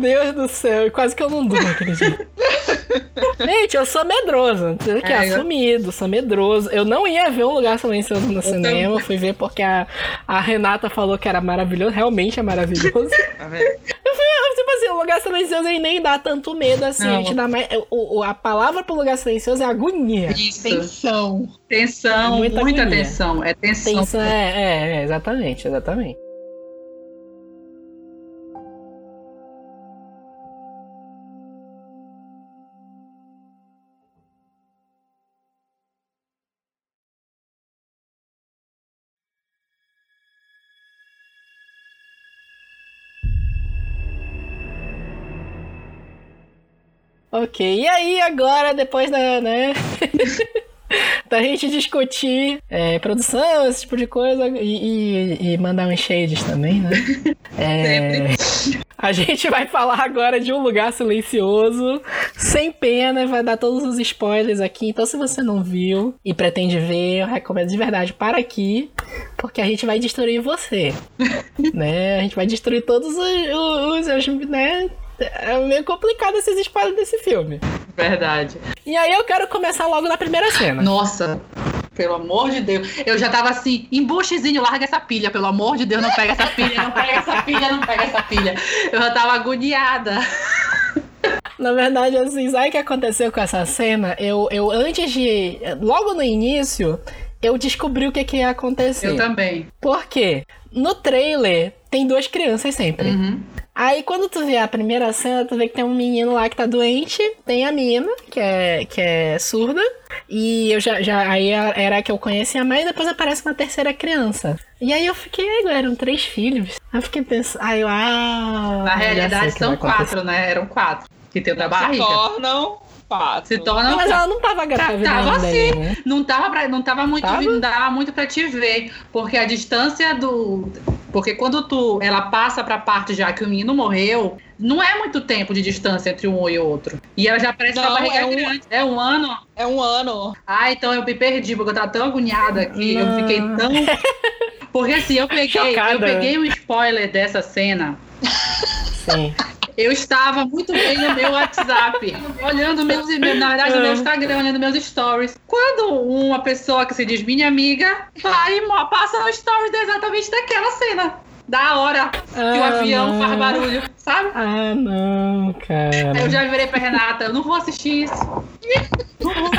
Deus do céu, quase que eu não durmo aquele dia. Gente, eu sou medroso, tenho que É, eu- assumido, sou medroso. Eu não ia ver um lugar silencioso no cinema, também. fui ver porque a, a Renata falou que era maravilhoso, realmente é maravilhoso. Tá vendo? tipo assim, o lugar silencioso ele nem dá tanto medo assim, Não. a gente dá mais. O, o- a palavra pro lugar silencioso é agonia. Isso. Tensão. Tensão, Muita muita, agonia. tensão. É tensão. Tensão, é, é, é, exatamente, exatamente. Ok, e aí agora, depois da, né, da gente discutir é, produção, esse tipo de coisa, e, e- e mandar uns shades também, né? É, a gente vai falar agora de um lugar silencioso, sem pena, vai dar todos os spoilers aqui. Então, se você não viu e pretende ver, eu recomendo de verdade para aqui, porque a gente vai destruir você, né? A gente vai destruir todos os, os, os né? É meio complicado esses spoilers desse filme. Verdade. E aí eu quero começar logo na primeira cena. Nossa, pelo amor de Deus. Eu já tava assim, embuchezinho, larga essa pilha. Pelo amor de Deus, não pega essa pilha, não pega essa pilha, não pega essa pilha. Eu já tava agoniada. Na verdade, assim, sabe o que aconteceu com essa cena? Eu, eu antes de. Logo no início, eu descobri o que, que ia acontecer. Eu também. Por quê? No trailer tem duas crianças sempre. Uhum. Aí quando tu vê a primeira cena, tu vê que tem um menino lá que tá doente, tem a mina, que é, que é surda, e eu já, já aí era a que eu conhecia mais, e depois aparece uma terceira criança. E aí eu fiquei, eram três filhos. Aí eu fiquei pensando, aí eu, ah. Na realidade são quatro, né? Eram quatro. Que tem da Se barriga. tornam quatro. Se torna Não, mas ela não tava grávida Tava ainda, sim. né? Não tava, pra, não tava muito, Tava? não dava muito pra te ver, porque a distância do, porque quando tu, ela passa pra parte já que o menino morreu, não é muito tempo de distância entre um e outro. E ela já parece que a barriga é é um- grande. É um ano. É um ano. Ah, então eu me perdi, porque eu tava tão agoniada que eu Não. fiquei tão. Porque assim, eu peguei, Chocada. eu peguei um spoiler dessa cena. Sim. Eu estava muito bem no meu WhatsApp, olhando meus na verdade, no meu Instagram, olhando meus stories. Quando uma pessoa que se diz minha amiga vai e passa um story exatamente daquela cena. Da hora que o Ah, avião não. faz barulho, sabe? Ah, não, cara. Aí eu já virei pra Renata, eu não vou assistir isso. Não vou.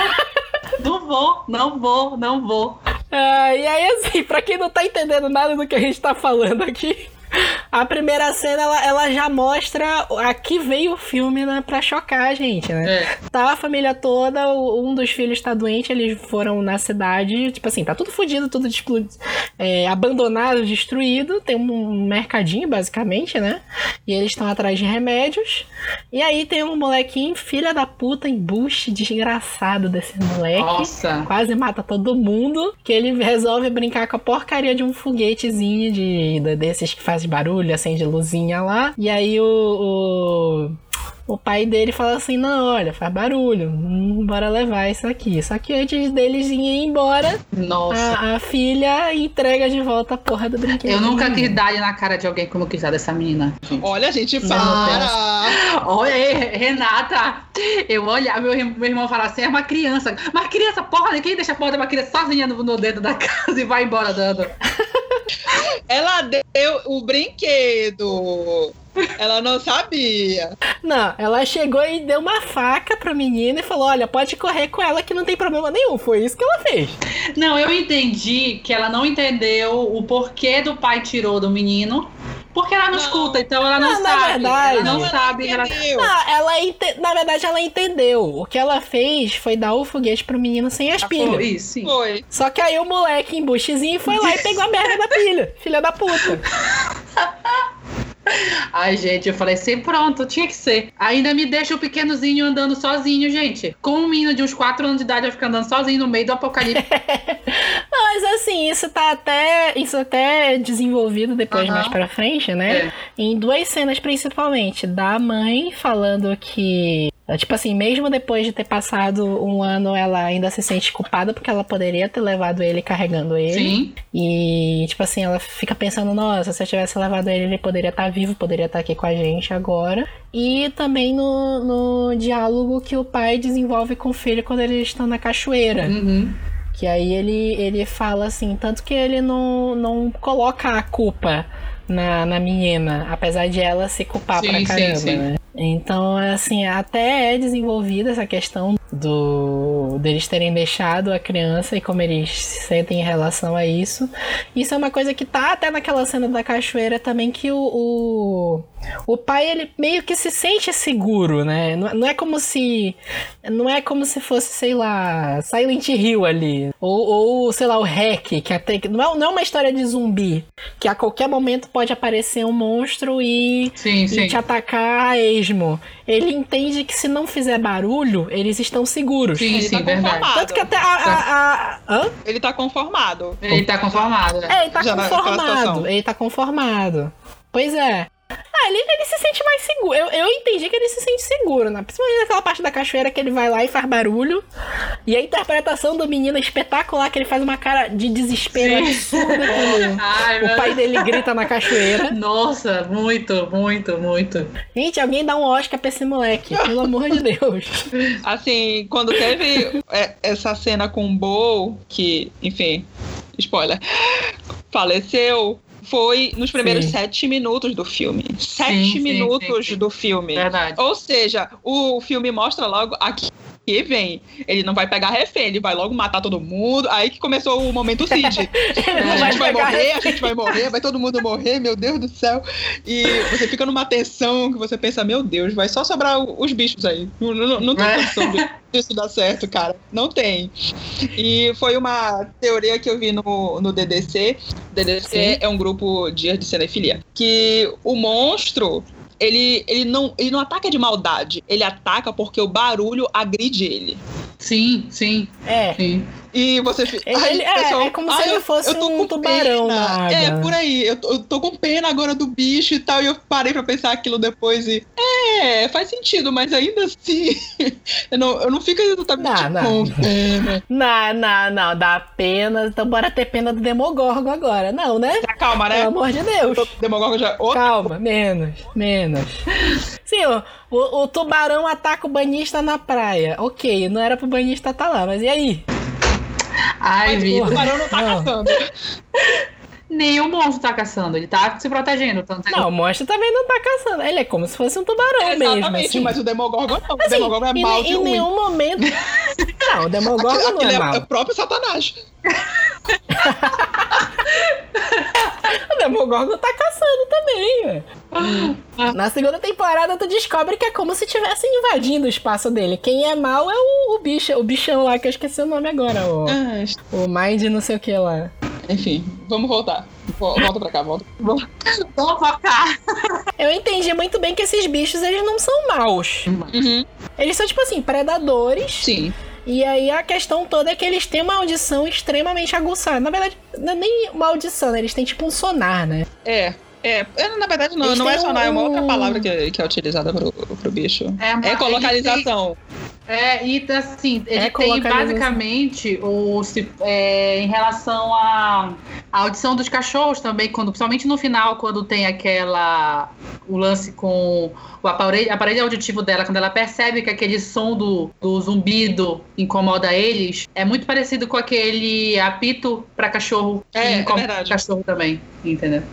Não vou, não vou, não vou. Ah, e aí, assim, pra quem não tá entendendo nada do que a gente tá falando aqui, a primeira cena ela, ela já mostra a que veio o filme né, pra chocar a gente, né? É. Tá a família toda, um dos filhos tá doente, eles foram na cidade, tipo assim, tá tudo fodido, tudo é, abandonado, destruído. Tem um mercadinho, basicamente, né? E eles estão atrás de remédios. E aí tem um molequinho, filha da puta, embuste desgraçado desse moleque Nossa. quase mata todo mundo, que ele resolve brincar com a porcaria de um foguetezinho de, de- desses que faz barulho, acende luzinha lá. E aí o, o, o pai dele fala assim, não, olha, faz barulho, hum, bora levar isso aqui. Só que antes deles irem embora, Nossa. a, a filha entrega de volta a porra do brinquedo. Eu nunca quis dar na cara de alguém como eu quis dar dessa menina. Olha, gente, para! Olha aí, Renata. Eu olhar, meu, irmão- meu irmão falar assim, é uma criança. Mas criança, porra, quem deixa a porra de uma criança sozinha no, no dedo da casa e vai embora dando? Ela deu o brinquedo. Ela não sabia. Não, ela chegou e deu uma faca pro menino e falou, olha, pode correr com ela que não tem problema nenhum. Foi isso que ela fez. Não, eu entendi que ela não entendeu o porquê do pai tirou do menino. Porque ela não, Não. escuta, então ela não, Não, na sabe. verdade- ela não sabe. Ela... entendeu. Não, ela ente- na verdade ela entendeu. O que ela fez foi dar o foguete pro menino sem as pilhas. Foi, isso, sim. Foi. Só que aí o moleque embustezinho foi lá e pegou a merda da pilha. Filha da puta. Ai, gente, eu falei assim, pronto, tinha que ser. Ainda me deixa o pequenozinho andando sozinho, gente. Com um menino de uns 4 anos de idade vai ficar andando sozinho no meio do apocalipse. Mas assim, isso tá até. Isso até é desenvolvido depois Aham. mais pra frente, né? É. Em duas cenas principalmente. Da mãe falando que. Tipo assim, mesmo depois de ter passado um ano, ela ainda se sente culpada porque ela poderia ter levado ele carregando ele. Sim. E, tipo assim, ela fica pensando, nossa, se eu tivesse levado ele, ele poderia estar vivo, poderia estar aqui com a gente agora. E também no, no diálogo que o pai desenvolve com o filho quando eles estão na cachoeira. Uhum. Que aí ele, ele fala assim, tanto que ele não, não coloca a culpa na, na menina, apesar de ela se culpar Sim, pra sim, caramba, sim. né? Então, assim, até é desenvolvida essa questão do deles terem deixado a criança e como eles se sentem em relação a isso. Isso é uma coisa que tá até naquela cena da cachoeira também que o, o, o pai ele meio que se sente seguro, né? Não, não é como se não é como se fosse, sei lá, Silent Hill ali ou, ou sei lá, o Hack, que até não é, não é uma história de zumbi, que a qualquer momento pode aparecer um monstro e Sim, e sim. te atacar a esmo. Ele entende que se não fizer barulho, eles estão seguros. Sim, Ele sim, tá verdade. conformado. Tanto que até a. a, a- hã? Ele tá conformado. Ele tá conformado. né? É, ele tá Já naquela conformado. Ele tá conformado. Pois é. Ah, ele, ele se sente mais seguro. Eu, eu entendi que ele se sente seguro, né? Principalmente naquela parte da cachoeira que ele vai lá e faz barulho. E a interpretação do menino é espetacular, que ele faz uma cara de desespero Sim. absurda Ai, o pai dele grita na cachoeira. Nossa, muito, muito, muito. Gente, alguém dá um Oscar pra esse moleque, pelo amor de Deus. Assim, quando teve é, essa cena com o Bo, que, enfim, spoiler, faleceu, foi nos primeiros Sim. sete minutos do filme. Sete sim, minutos sim, sim. do filme. Verdade. Ou seja, o filme mostra logo aqui que vem. Ele não vai pegar refém, ele vai logo matar todo mundo. Aí que começou o momento Cid. a gente vai morrer, a gente vai morrer, vai todo mundo morrer, meu Deus do céu. E você fica numa tensão que você pensa, meu Deus, vai só sobrar os bichos aí. Não, não, não tem condição disso dar certo, cara. Não tem. E foi uma teoria que eu vi no, no DDC. DDC Sim. é um grupo de, de cinefilia. Que o monstro ele, ele, não, ele não ataca de maldade, ele ataca porque o barulho agride ele. Sim, sim. É. Sim. E você fica. Ele, é, pessoal, é como se ele fosse um tubarão pena. na água. É, por aí. Eu, eu tô com pena agora do bicho e tal. E eu parei pra pensar aquilo depois e. É, faz sentido, mas ainda assim. eu, não, eu não fico exatamente não, com não. pena. Não, não, não. Dá pena. Então bora ter pena do Demogorgo agora. Não, né? Já calma, né? Pelo amor de Deus. Demogorgo já. Outro... Calma, menos, menos. Sim, ó, o, o tubarão ataca o banhista na praia. Ok, não era pro banhista tá lá, mas e aí? Ai, vida. O tubarão não tá não. caçando. Nem o monstro tá caçando, ele tá se protegendo. Tanto não, o monstro também não tá caçando. Ele é como se fosse um tubarão é, mesmo. Exatamente, assim. mas o Demogorgon não. Assim, o Demogorgon é mal de Em ruim. nenhum momento. Não, o Demogorgon Aquilo, não é, é mal. É o próprio Satanás. o Demogorgon tá caçando também, velho. Na segunda temporada, tu descobre que é como se estivesse invadindo o espaço dele. Quem é mal é o, o bicho, o bichão lá, que eu esqueci o nome agora. O, ah, o Mind não sei o que lá. Enfim, vamos voltar. Volta pra cá, volta. Vamos focar. Eu entendi muito bem que esses bichos, eles não são maus. Uhum. Eles são, tipo assim, predadores. Sim. E aí a questão toda é que eles têm uma audição extremamente aguçada. Na verdade, não é nem uma audição, né? eles têm tipo um sonar, né? É. É, na verdade não, não é sonar, um... é uma outra palavra que, que é utilizada pro, pro bicho. É uma ecolocalização. É, e assim, ele é tem basicamente o, é, em relação à audição dos cachorros também, quando, principalmente no final, quando tem aquela. o lance com o aparelho, aparelho auditivo dela, quando ela percebe que aquele som do, do zumbido incomoda eles, é muito parecido com aquele apito para cachorro que é, incomoda é cachorro também, entendeu?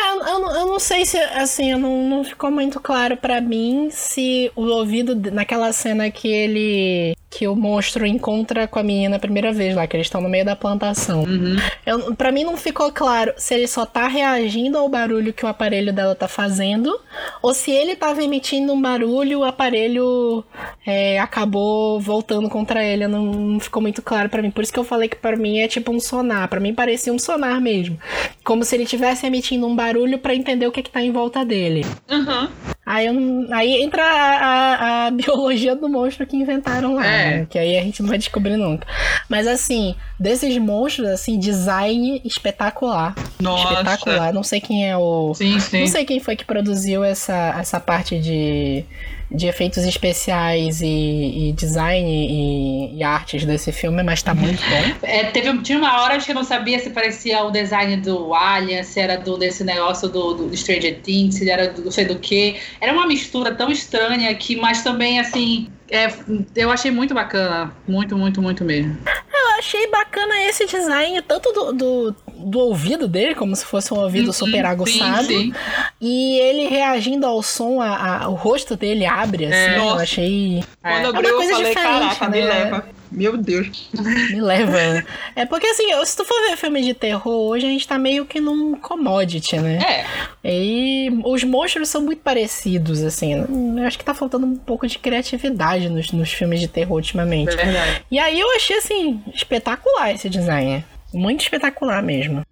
É, eu, eu, não sei se, assim, não, não ficou muito claro para mim se o ouvido, naquela cena que ele que o monstro encontra com a menina a primeira vez lá, que eles estão no meio da plantação. Uhum. Eu, pra mim não ficou claro se ele só tá reagindo ao barulho que o aparelho dela tá fazendo, ou se ele tava emitindo um barulho e o aparelho é, acabou voltando contra ele. Não, não ficou muito claro para mim. Por isso que eu falei que para mim é tipo um sonar. para mim parecia um sonar mesmo. Como se ele estivesse emitindo um barulho para entender o que, que tá em volta dele. Uhum. Aí, eu, aí entra a, a, a, biologia do monstro que inventaram lá, é. né? Que aí a gente não vai descobrir nunca. Mas assim, desses monstros, assim, design espetacular. Nossa. Espetacular. Não sei quem é o. Sim, sim. Não sei quem foi que produziu essa, essa parte de de efeitos especiais e, e design e, e, artes desse filme, mas tá muito bom. É, teve, tinha uma hora que eu não sabia se parecia o design do Alien, se era do, desse negócio do, do Stranger Things, se era do não sei do que. Era uma mistura tão estranha que, mas também assim. É, eu achei muito bacana. Muito, muito, muito mesmo. Eu achei bacana esse design, tanto do, do, do ouvido dele, como se fosse um ouvido uhum, super aguçado. Sim, sim. E ele reagindo ao som, a, a, o rosto dele abre, assim. É, eu achei. Quando é abriu, eu falei, caraca, né? me leva. Meu Deus. Me leva. É porque assim, se tu for ver filme de terror, hoje a gente tá meio que num commodity, né? É. E os monstros são muito parecidos, assim. Eu acho que tá faltando um pouco de criatividade nos, nos filmes de terror ultimamente. É verdade. E aí eu achei, assim, espetacular esse design. Muito espetacular mesmo.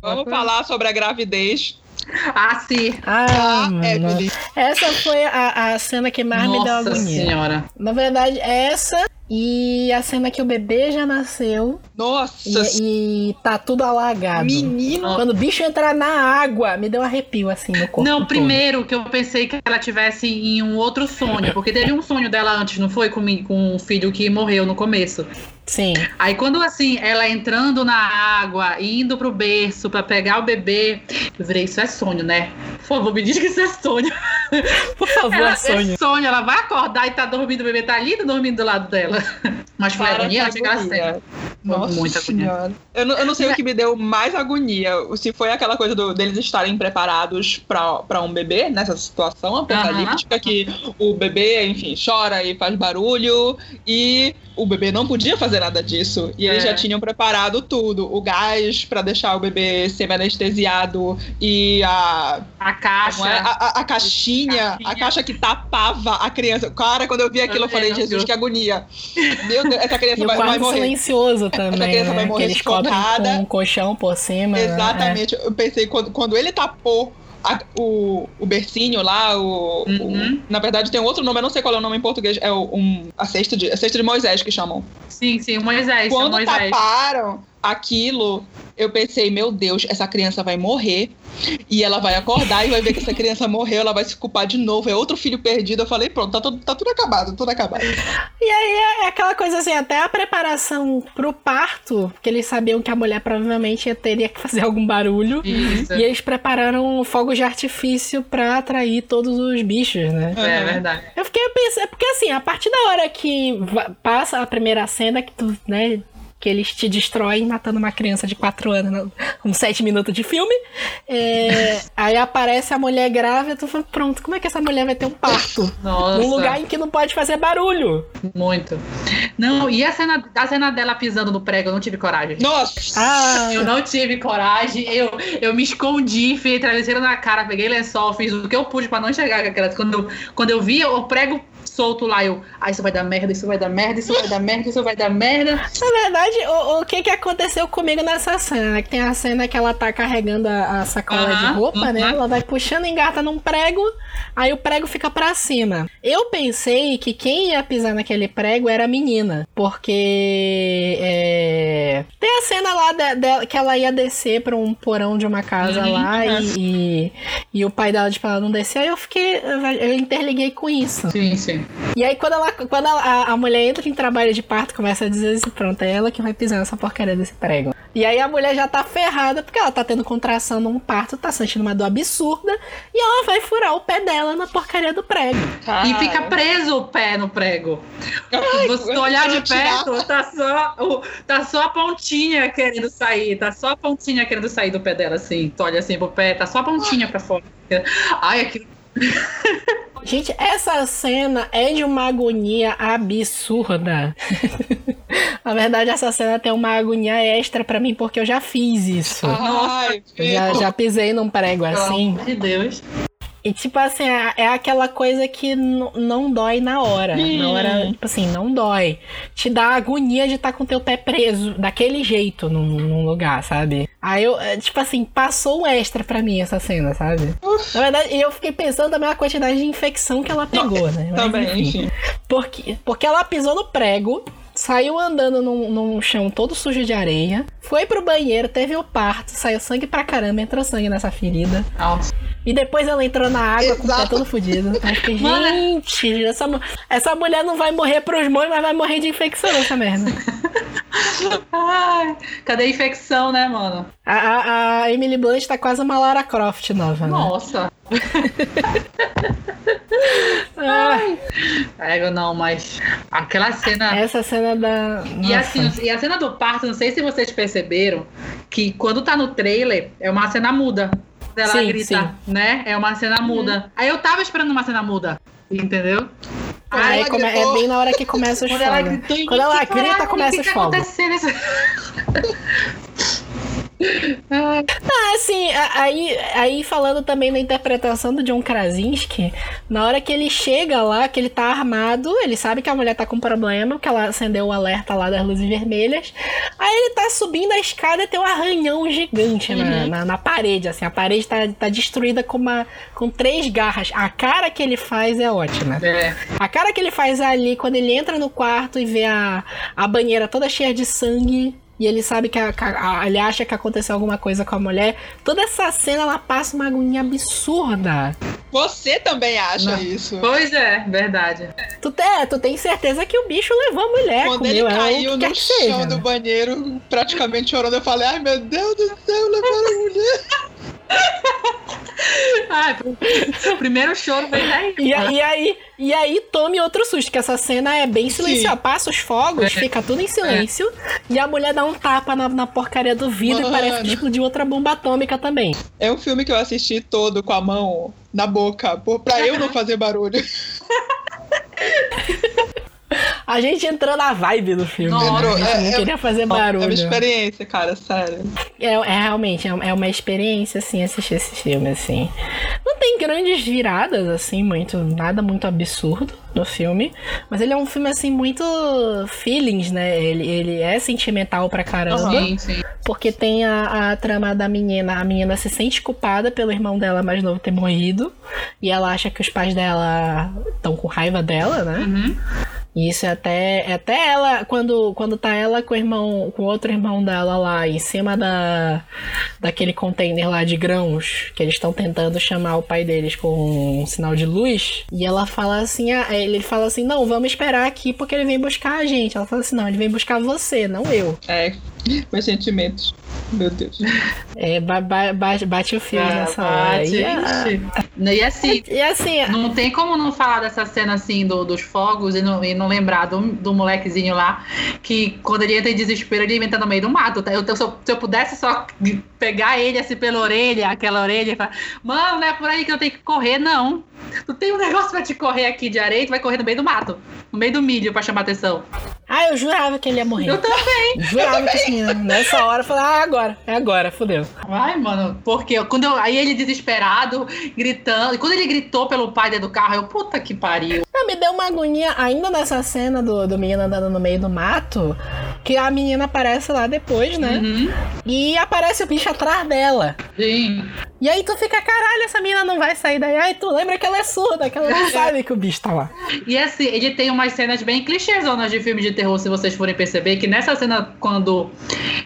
Vamos falar sobre a gravidez ah, sim. Ah, ah Essa foi a, a cena que mais Nossa me deu agonia. senhora. Na verdade, essa e a cena que o bebê já nasceu. Nossa! E, e tá tudo alagado. Menino! Quando o bicho entrar na água, me deu um arrepio assim no corpo. Não, todo. primeiro que eu pensei que ela tivesse em um outro sonho. Porque teve um sonho dela antes, não foi? Com, com um filho que morreu no começo. Sim. Aí quando assim, ela entrando na água, indo pro berço para pegar o bebê, eu virei, isso é sonho, né? Por favor, me diz que isso é sonho. Por favor, ela, é sonho. É sonho, ela vai acordar e tá dormindo, o bebê tá ali dormindo do lado dela. Mas foi agonia, ela chega Nossa muita agonia. senhora. Eu não, eu não sei o que me deu mais agonia. Se foi aquela coisa do- deles estarem preparados pra pra um bebê nessa situação apocalíptica, que o bebê, enfim, chora e faz barulho, e o bebê não podia fazer nada disso. E eles É. já tinham preparado tudo: o gás pra deixar o bebê semi-anestesiado e a A caixa. É? A, a- a caixinha, Caixinha. a caixa que tapava a criança. Cara, quando eu vi aquilo, eu falei, Jesus, Deus. que agonia. Meu Deus, essa criança vai, vai morrer. silencioso também, criança né? vai morrer sufocada. com um colchão por cima. né? Exatamente. Eu pensei, quando, quando ele tapou a- o, o bercinho lá, o, Uhum. o- Na verdade, tem outro nome, eu não sei qual é o nome em português. É o, um, a, cesta de, a cesta de Moisés que chamam. Sim, sim, o Moisés. o Quando Moisés. taparam aquilo, eu pensei, meu Deus, essa criança vai morrer. E ela vai acordar e vai ver que essa criança morreu, ela vai se culpar de novo. É outro filho perdido. Eu falei, pronto, tá tudo, tá tudo acabado, tudo acabado. E aí é aquela coisa assim, até a preparação pro parto, que eles sabiam que a mulher provavelmente teria que fazer algum barulho. Isso. E eles prepararam fogos de artifício pra atrair todos os bichos, né? É Uhum. verdade. Eu fiquei pensando, porque assim, a partir da hora que passa a primeira cena, que tu, né, que eles te destroem matando uma criança de 4 anos, né, com 7 minutos de filme, é, aí aparece a mulher grávida, tu fala, pronto, como é que essa mulher vai ter um parto? Nossa. Num lugar em que não pode fazer barulho. Muito. Não, e a cena, a cena dela pisando no prego, eu não tive coragem. Nossa! Ah, Eu não tive coragem, eu, eu me escondi, enfiei travesseiro na cara, peguei lençol, fiz o que eu pude pra não enxergar aquela. Quando eu, quando eu vi o prego solto lá, eu. Ah, isso vai dar merda, isso vai dar merda, isso vai dar merda, isso vai dar merda. Na verdade, o, o que que aconteceu comigo nessa cena? né? Que tem a cena que ela tá carregando a, a sacola de Aham, roupa, né? uhum. Ela vai puxando, engata num prego, aí o prego fica pra cima. Eu pensei que quem ia pisar naquele prego era a menina, porque é, tem a cena lá de- dela que ela ia descer pra um porão de uma casa Uhum, lá uhum. e, e, e o pai dela pra ela não descer, aí eu fiquei, eu interliguei com isso. Sim, sim. E aí, quando, ela, quando ela- a, a mulher entra em trabalho de parto, começa a dizer assim: pronto, é ela que vai pisar nessa porcaria desse prego. E aí a mulher já tá ferrada, porque ela tá tendo contração num parto, tá sentindo uma dor absurda, e ela vai furar o pé dela na porcaria do prego. E fica preso o pé no prego. Você olhar de perto, tá só, o- tá só a pontinha querendo sair. Tá só a pontinha querendo sair do pé dela, assim. Tu olha assim pro pé, tá só a pontinha pra fora. Ai, aquilo. Gente, essa cena é de uma agonia absurda. Na verdade, essa cena tem uma agonia extra pra mim, porque eu já fiz isso. Ai, já, já pisei num prego Pelo assim. amor de Deus. E tipo assim, é, é aquela coisa que não dói na hora. Na hora, tipo assim, não dói. Te dá agonia de estar com teu pé preso daquele jeito num, num lugar, sabe? Aí eu, é, tipo assim, passou um extra pra mim essa cena, sabe? Na verdade, eu fiquei pensando também na quantidade de infecção que ela pegou, né? Mas, Também, enfim. Porque, porque ela pisou no prego, saiu andando num, num chão todo sujo de areia, foi pro banheiro, teve o parto, saiu sangue pra caramba, entrou sangue nessa ferida. Nossa. E depois ela entrou na água com o pé Exato. todo fudido. Eu fiquei, gente, essa, essa mulher não vai morrer pros molhos, mas vai morrer de infecção essa merda. Ai, cadê a infecção, né, mano? A, a, a Emily Blunt tá quase uma Lara Croft nova, né? Nossa. Ah, É, não, mas aquela cena. essa cena da. E, assim, e a cena do parto, não sei se vocês perceberam, que quando tá no trailer, é uma cena muda. Ela Sim, grita, sim. né? É uma cena muda. Aí eu tava esperando uma cena muda, entendeu? Aí come- é bem na hora que começa os Quando ela fogos. gritou, Quando ela "Caralho, grita, começa o os Ah, assim, a- aí, aí falando também da interpretação do John Krasinski, na hora que ele chega lá, que ele tá armado, ele sabe que a mulher tá com problema, que ela acendeu o alerta lá das luzes vermelhas. Aí ele tá subindo a escada e tem um arranhão gigante na, na, na parede, assim, a parede tá, tá destruída com, uma, com três garras. A cara que ele faz é ótima. é. A cara que ele faz ali quando ele entra no quarto e vê a, a banheira toda cheia de sangue. E ele sabe que a- a- a- ele acha que aconteceu alguma coisa com a mulher. Toda essa cena ela passa uma agonia absurda. Você também acha Não. isso. Pois é, verdade. Tu, te, tu tem certeza que o bicho levou a mulher, Quando comeu ele o caiu no chão seja. do banheiro, praticamente chorando, eu falei, ai meu Deus do céu, levaram a mulher. Ai, o primeiro choro vem daí. E, e aí, e aí tome outro susto, que essa cena é bem silenciosa. Passa os fogos, É. fica tudo em silêncio. E a mulher dá um tapa na, na porcaria do vidro Mano. e parece que explodiu outra bomba atômica também. É um filme que eu assisti todo com a mão na boca, pra eu não fazer barulho. A gente entrou na vibe do filme. Nossa. né? Entrou, não é- queria fazer É uma barulho. experiência, cara, sério. É, é realmente, é é uma experiência, assim, assistir esse filme, assim. Não tem grandes viradas, assim, muito, nada muito absurdo no filme. Mas ele é um filme, assim, muito feelings, né? Ele, ele é sentimental pra caramba. Sim, sim. Porque tem a, a trama da menina. A menina se sente culpada pelo irmão dela mais novo ter morrido. E ela acha que os pais dela estão com raiva dela, né? Uhum. E isso é até, é até ela, quando, quando tá ela com o irmão, com o outro irmão dela lá, em cima da, daquele container lá de grãos, que eles estão tentando chamar o pai deles com um sinal de luz, e ela fala assim, ah, ele fala assim, não, vamos esperar aqui porque ele vem buscar a gente. Ela fala assim, não, ele vem buscar você, não eu. É, meus sentimentos. Meu Deus. É, ba- ba- bate, o filme Ah, nessa hora. E, a- ixi. E assim, e assim, Não tem como não falar dessa cena assim do- dos fogos e não, e não lembrar do, do molequezinho lá que quando ele entra em desespero ele entra no meio do mato. tá? Eu- se, eu, se eu pudesse só pegar ele assim pela orelha, aquela orelha e falar: Mano, não é por aí que eu tenho que correr, não. Tu tem um negócio pra te correr aqui de areia, tu vai correr no meio do mato, no meio do milho pra chamar atenção. ah, eu jurava que ele ia morrer. Eu também. Jurava que assim, nessa hora eu falei, ah, agora, é agora, fodeu. Ai, mano, porque quando eu, aí ele desesperado, gritando, e quando ele gritou pelo pai dentro do carro, eu, puta que pariu. Ah, me deu uma agonia ainda nessa cena do, do menino andando no meio do mato, que a menina aparece lá depois, né? Uhum. E aparece o bicho atrás dela. Sim. E aí tu fica, caralho, essa menina não vai sair daí. Aí tu lembra que ela é surda, que ela não sabe que o bicho tá lá. E assim, ele tem umas cenas bem clichêzonas de filme de terror, se vocês forem perceber, que nessa cena, quando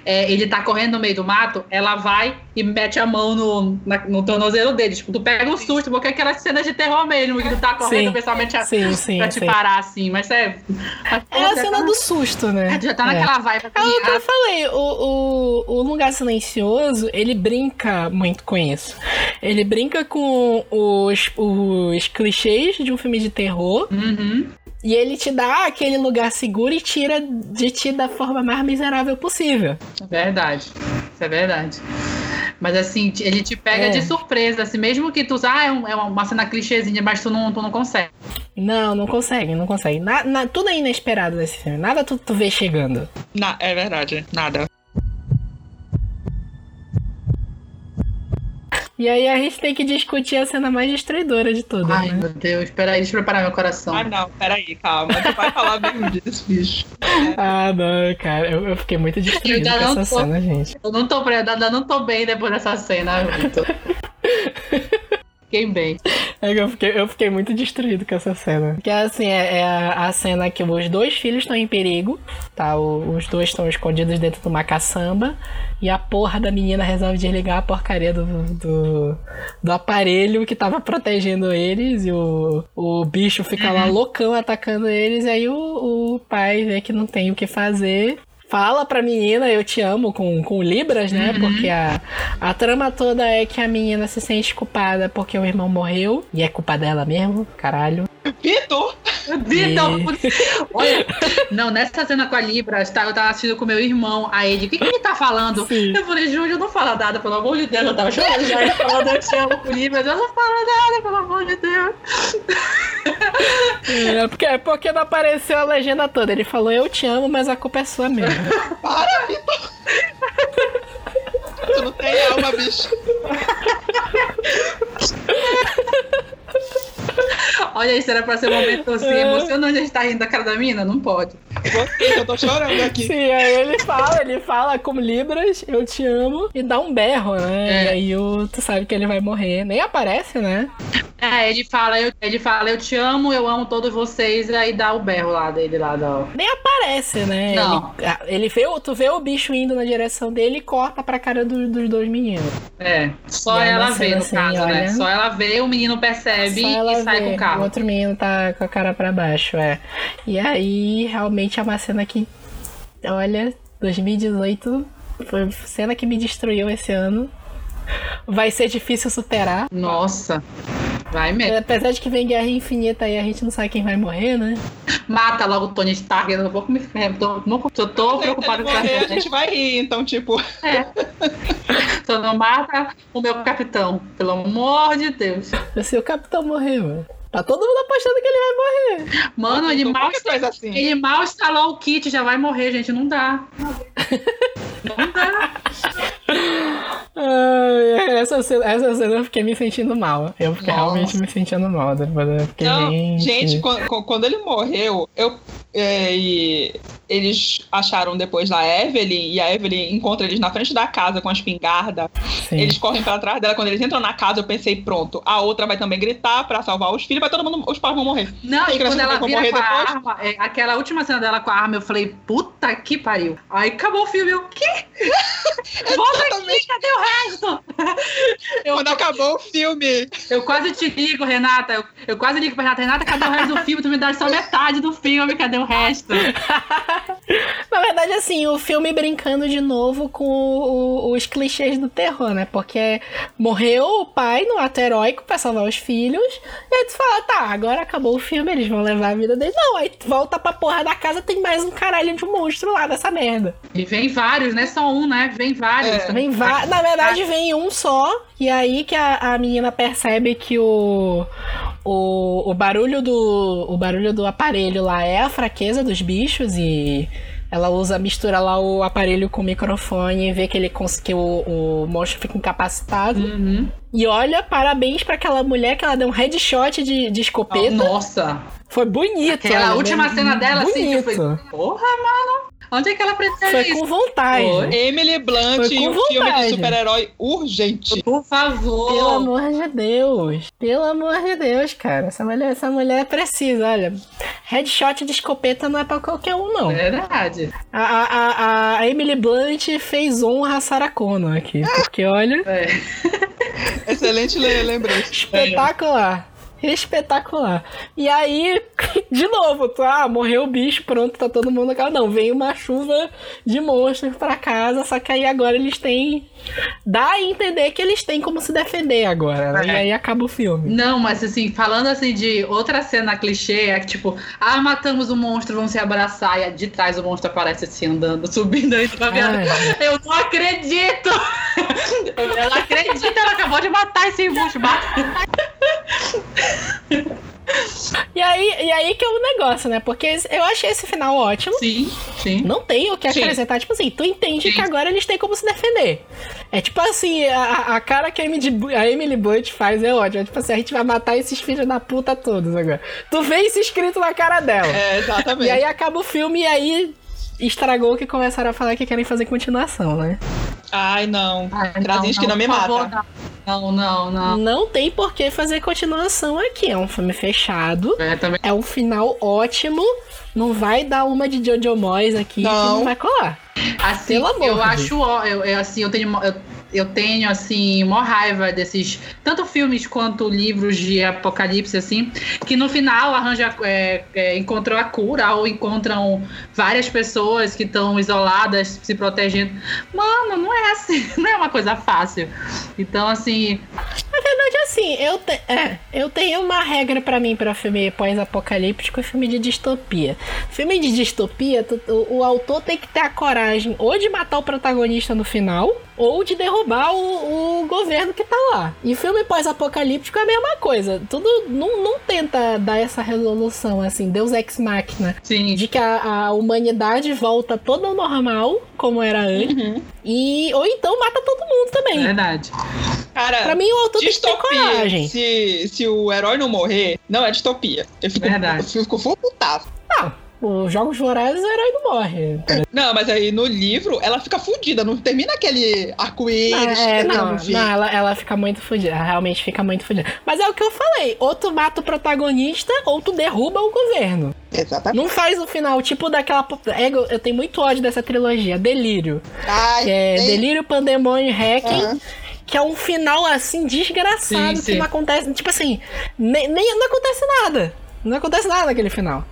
é, ele tá correndo no meio do mato, ela vai e mete a mão no, na- no tornozelo dele. Tipo, tu pega um susto, porque é aquelas cenas de terror mesmo, que tu tá correndo, Sim. o pessoal mete a, Sim, pra te sim. parar assim. Mas é. mas, É a cena tá- do susto, né? Já tá É. naquela vibe É o que eu assim, falei, o, o, o Lugar Silencioso, ele brinca muito com isso. Ele brinca com os, os clichês de um filme de terror Uhum. e ele te dá aquele lugar seguro e tira de ti da forma mais miserável possível. É verdade. Isso é verdade. Mas assim, ele te pega É. de surpresa, assim, mesmo que tu. Ah, é, um- é uma cena clichêzinha, mas tu não, tu não consegue. Não, não consegue, não consegue. Na, na- tudo é inesperado nesse filme. Nada tu, tu vê chegando. Na- é verdade, nada. E aí a gente tem que discutir a cena mais destruidora de todas, Ai, né? meu Deus, espera aí, deixa eu preparar meu coração. Ah, não, peraí, calma. Tu vai falar mesmo disso, bicho. Ah, não, cara. Eu, eu fiquei muito destruído Eu com essa tô- cena, gente. Eu não tô, ainda não tô bem depois dessa cena, Vitor. Fiquei bem. É que eu fiquei, eu fiquei muito destruído com essa cena. Porque assim, é, é a, a cena que os dois filhos estão em perigo, tá? O- os dois estão escondidos dentro de uma caçamba. E a porra da menina resolve desligar a porcaria do, do, do aparelho que tava protegendo eles. E o, o bicho fica lá loucão atacando eles. E aí o, o pai vê que não tem o que fazer. Fala pra menina, eu te amo, com, com Libras, né? Porque a, a trama toda é que a menina se sente culpada porque o irmão morreu. E é culpa dela mesmo, caralho. Vitor! Vitor, putz, olha, não, nessa cena com a Libra, tá, eu tava assistindo com meu irmão, aí ele, o que, que ele tá falando? Sim. Eu falei, Júlio, não fala nada, pelo amor de Deus, eu tava chorando já, ele falando, eu te amo com Libras, eu não falo nada, pelo amor de Deus. É porque, é porque não apareceu a legenda toda. Ele falou, eu te amo, mas a culpa é sua mesmo. Para, Vitor! tu não tem alma, bicho. Olha isso, era pra ser um momento assim, emocionante, a gente tá rindo da cara da mina? Não pode. Você, eu tô chorando aqui. Sim, aí ele fala, ele fala como Libras, eu te amo, e dá um berro, né? É. E aí o, tu sabe que ele vai morrer. Nem aparece, né? É, ele fala, eu, ele fala, eu te amo, eu amo todos vocês, aí dá o berro lá dele, lá da... Nem aparece, né? Não. Ele, ele vê, o- tu vê o bicho indo na direção dele e corta pra cara do- dos dois meninos. É, só E é ela vê, no assim, caso, né? olha. Só ela vê, o menino percebe Ela e sai vê, com o carro. O outro menino tá com a cara pra baixo, é. E aí, realmente é uma cena que. Olha, 2018 foi cena que me destruiu esse ano. vai ser difícil superar. Nossa. Vai mesmo. Apesar de que vem Guerra Infinita e a gente não sabe quem vai morrer, né? Mata logo o Tony Stark, eu não vou me tô, tô, tô, tô preocupado com morrer, a gente vai rir, então, tipo. Então não mata o meu capitão, pelo amor de Deus. Se o capitão morrer, mano. Tá todo mundo apostando que ele vai morrer. Mano, ele mal, coisa assim. ele mal instalou o kit, já vai morrer, gente. Não dá. Não dá. Ai, essa, cena, essa cena eu fiquei me sentindo mal. Eu fiquei Nossa. realmente me sentindo mal. Depois eu fiquei, Não, gente. gente, quando, quando ele morreu, eu. é, e eles acharam depois da Evelyn, e a Evelyn encontra eles na frente da casa com a espingarda. sim. Eles correm pra trás dela. Quando eles entram na casa, eu pensei, pronto, a outra vai também gritar pra salvar os filhos, vai todo mundo, os pais vão morrer. Não, e quando ela vira com a depois? arma, é, aquela última cena dela com a arma, eu falei, puta que pariu. Aí acabou o filme, eu, quê? Volta aqui, cadê o resto? Eu, Quando acabou o filme. eu quase te ligo, Renata. Eu, eu quase ligo pra Renata. Renata, cadê o resto do filme? Tu me dá só metade do filme, cadê o resto? Na verdade, assim, o filme brincando de novo com o- os clichês do terror, né? Porque morreu o pai no ato heróico pra salvar os filhos. E aí tu fala, tá, agora acabou o filme, eles vão levar a vida deles. Não, aí volta pra porra da casa, tem mais um caralho de um monstro lá dessa merda. E vem vários, não é só um, né? Vem vários. É. Vem va- Na verdade, vem um só. E aí que a, a menina percebe que o, o, o barulho do. O barulho do aparelho lá é a fraqueza dos bichos e. Ela usa, mistura lá o aparelho com o microfone e vê que ele que o, o monstro fica incapacitado. Uhum. E olha, parabéns pra aquela mulher que ela deu um headshot de, de escopeta. Nossa. Foi bonito. Aquela olha, última bem- cena dela, assim, que bonito. falei, porra, mano. Onde é que ela pretende Foi isso? com vontade. Foi. Emily Blunt Foi com um filme vontade. de super-herói urgente. Por favor. Pelo amor de Deus. Pelo amor de Deus, cara. Essa mulher, essa mulher precisa, olha. Headshot de escopeta não é pra qualquer um, não. Verdade. A, a, a, a Emily Blunt fez honra a Sarah Connor aqui. Porque, olha, É. Excelente le- lembrança. espetacular. Espetacular. E aí, de novo, tu, ah, morreu o bicho, pronto, tá todo mundo aqui. Não, vem uma chuva de monstros pra casa, só que aí agora eles têm. Dá a entender que eles têm como se defender agora, né? E aí acaba o filme. Não, mas assim, falando assim de outra cena clichê, é que tipo, ah, matamos o monstro, vão se abraçar, e de trás o monstro aparece assim, andando, subindo aí, tá? Ai. Eu não acredito! Eu não acredito, ela acabou de matar esse monstro. E aí, e aí que é o negócio, né? Porque eu achei esse final ótimo. Sim, sim. Não tem o que Sim. acrescentar. Tipo assim, tu entende Sim. que agora eles têm como se defender. É tipo assim, a, a cara que a Emily, a Emily Blunt faz é ótima. É tipo assim, a gente vai matar esses filhos da puta todos agora. Tu vê isso escrito na cara dela. É, exatamente. E aí acaba o filme e aí estragou que começaram a falar que querem fazer continuação, né? Ai, não. Ai, Krasinski não, me por mata. favor, Não, não, não. Não tem por que fazer continuação aqui. É um filme fechado. É, também. É um final ótimo. Não vai dar uma de Jojo Moyes aqui que Não. não vai colar. Assim, Pelo amor eu de acho, eu, eu, assim, eu tenho, eu, eu tenho assim, uma raiva desses, tanto filmes quanto livros de apocalipse, assim, que no final arranja, é, é, encontrou a cura ou encontram várias pessoas que estão isoladas, se protegendo. Mano, não é assim, não é uma coisa fácil. Então, assim, Na verdade, assim, eu, te- é, eu tenho uma regra pra mim pra filme pós-apocalíptico e filme de distopia. Filme de distopia, tu- o, o autor tem que ter a coragem ou de matar o protagonista no final, ou de derrubar o, o governo que tá lá. E filme pós-apocalíptico é a mesma coisa. Tudo não, não tenta dar essa resolução, assim, Deus ex machina. sim. De que a, a humanidade volta toda ao normal, como era antes. Uhum. E, ou então mata todo mundo também. Verdade. Cara, Pra mim, o autor tem que ter distopia. coragem. Se, se o herói não morrer, não é distopia. Eu fico, Verdade. eu fico full putaço. Não, os Jogos Vorazes o herói não morre. Não, mas aí no livro ela fica fudida, não termina aquele arco-íris. é, que não, não ela, ela fica muito fodida. Ela realmente fica muito fodida. Mas é o que eu falei: ou tu mata o protagonista, ou tu derruba o governo. Exatamente. Não faz o final, tipo daquela. É, eu eu tenho muito ódio dessa trilogia: Delírio. Ai, Que é Delírio, Pandemônio e Hacking. Aham. Que é um final assim desgraçado Sim, que sim. não acontece. Tipo assim, nem, nem- não acontece nada. Não acontece nada naquele final.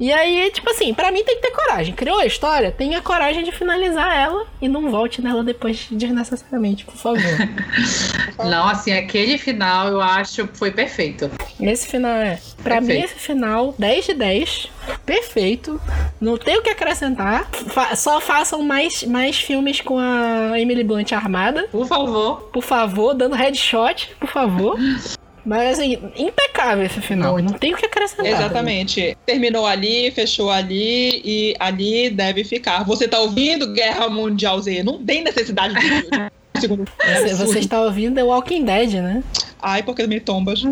E aí, tipo assim, pra mim tem que ter coragem. Criou a história, tenha coragem de finalizar ela e não volte nela depois desnecessariamente, por favor. Não, assim, aquele final eu acho foi perfeito. Esse final é. Pra Perfeito. mim, esse final, 10 de 10. Perfeito. Não tem o que acrescentar. Fa- só façam mais, mais filmes com a Emily Blunt armada. Por favor. Por favor, dando headshot, por favor. Mas assim, impecável esse final. Muito. Não tem o que acrescentar. Exatamente. Terminou ali, fechou ali e ali deve ficar. Você tá ouvindo Guerra Mundial Z? Não tem necessidade de segundo. Você, você está ouvindo The Walking Dead, né? Ai, porque me tombas.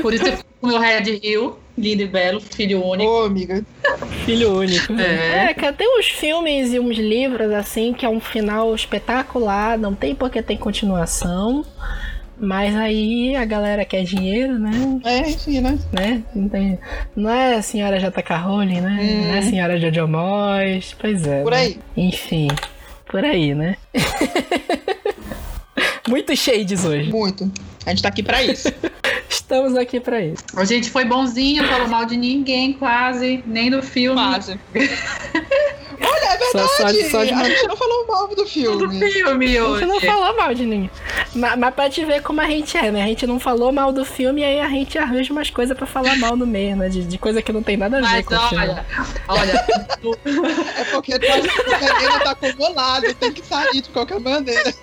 Por isso eu fico com o meu Red Hill, lindo e belo, filho único. Ô, amiga. Filho único. É. É, cara, tem uns filmes e uns livros assim que é um final espetacular, não tem porque tem continuação. Mas aí a galera quer dinheiro, né? É, enfim, né? né? Não, tem- não é a senhora J.K. Rowling, né? Não é a senhora Jojo Moyes. Pois é. Por né? aí. Enfim, por aí, né? Muitos shades hoje. Muito. A gente tá aqui pra isso. Estamos aqui pra isso. A gente foi bonzinho, falou mal de ninguém, quase, nem do filme. Quase. Olha, é Só- só de- verdade. só de- A gente não falou mal do Do filme. filme A gente não hoje. falou mal de ninguém. Mas, mas pra te ver como a gente é, né? A gente não falou mal do filme e aí a gente arranja umas coisas pra falar mal no meio, né? De, de coisa que não tem nada a ver Mas com o filme. olha, olha, tu- É porque nós veneno tá acumulado, tem que sair de qualquer maneira.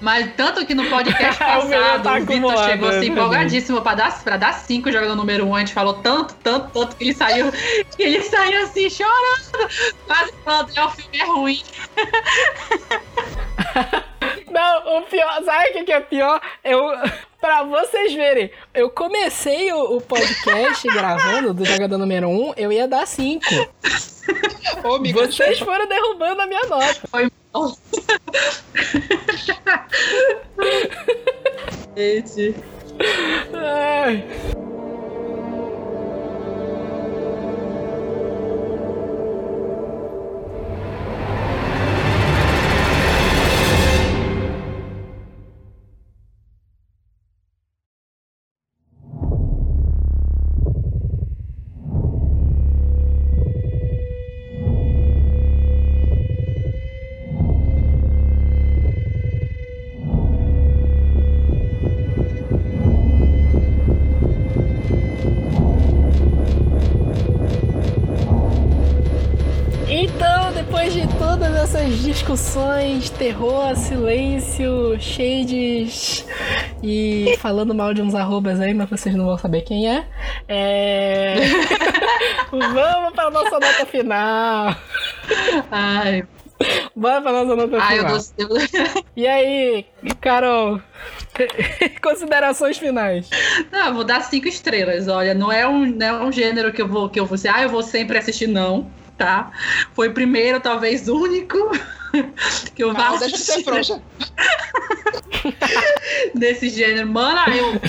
mas tanto que no podcast O passado tá o Vitor chegou assim verdade. empolgadíssimo pra dar, pra dar cinco jogando número um. A gente falou tanto, tanto, tanto que ele saiu, que ele saiu assim chorando. Quase falando, é, o filme é ruim. Não, o pior, sabe o que que é pior? Eu, pra vocês verem, eu comecei o, o podcast gravando do jogador número 1, eu ia dar 5. Ô, amiga, Vocês foram derrubando a minha nota. Foi mal. Gente. Ai. Discussões, terror, silêncio, shades e falando mal de uns arrobas aí, mas vocês não vão saber quem é. é... Vamos para nossa nota final. Ai, Bora para nossa nota ai final. eu- E aí, Carol, considerações finais. Não, vou dar cinco estrelas. Olha, não é um, não é um gênero que eu vou que eu vou ah, eu vou sempre assistir, não. Tá? Foi o primeiro, talvez único, que eu vá Carol, deixa de ser frouxa. desse gênero. Mano, eu,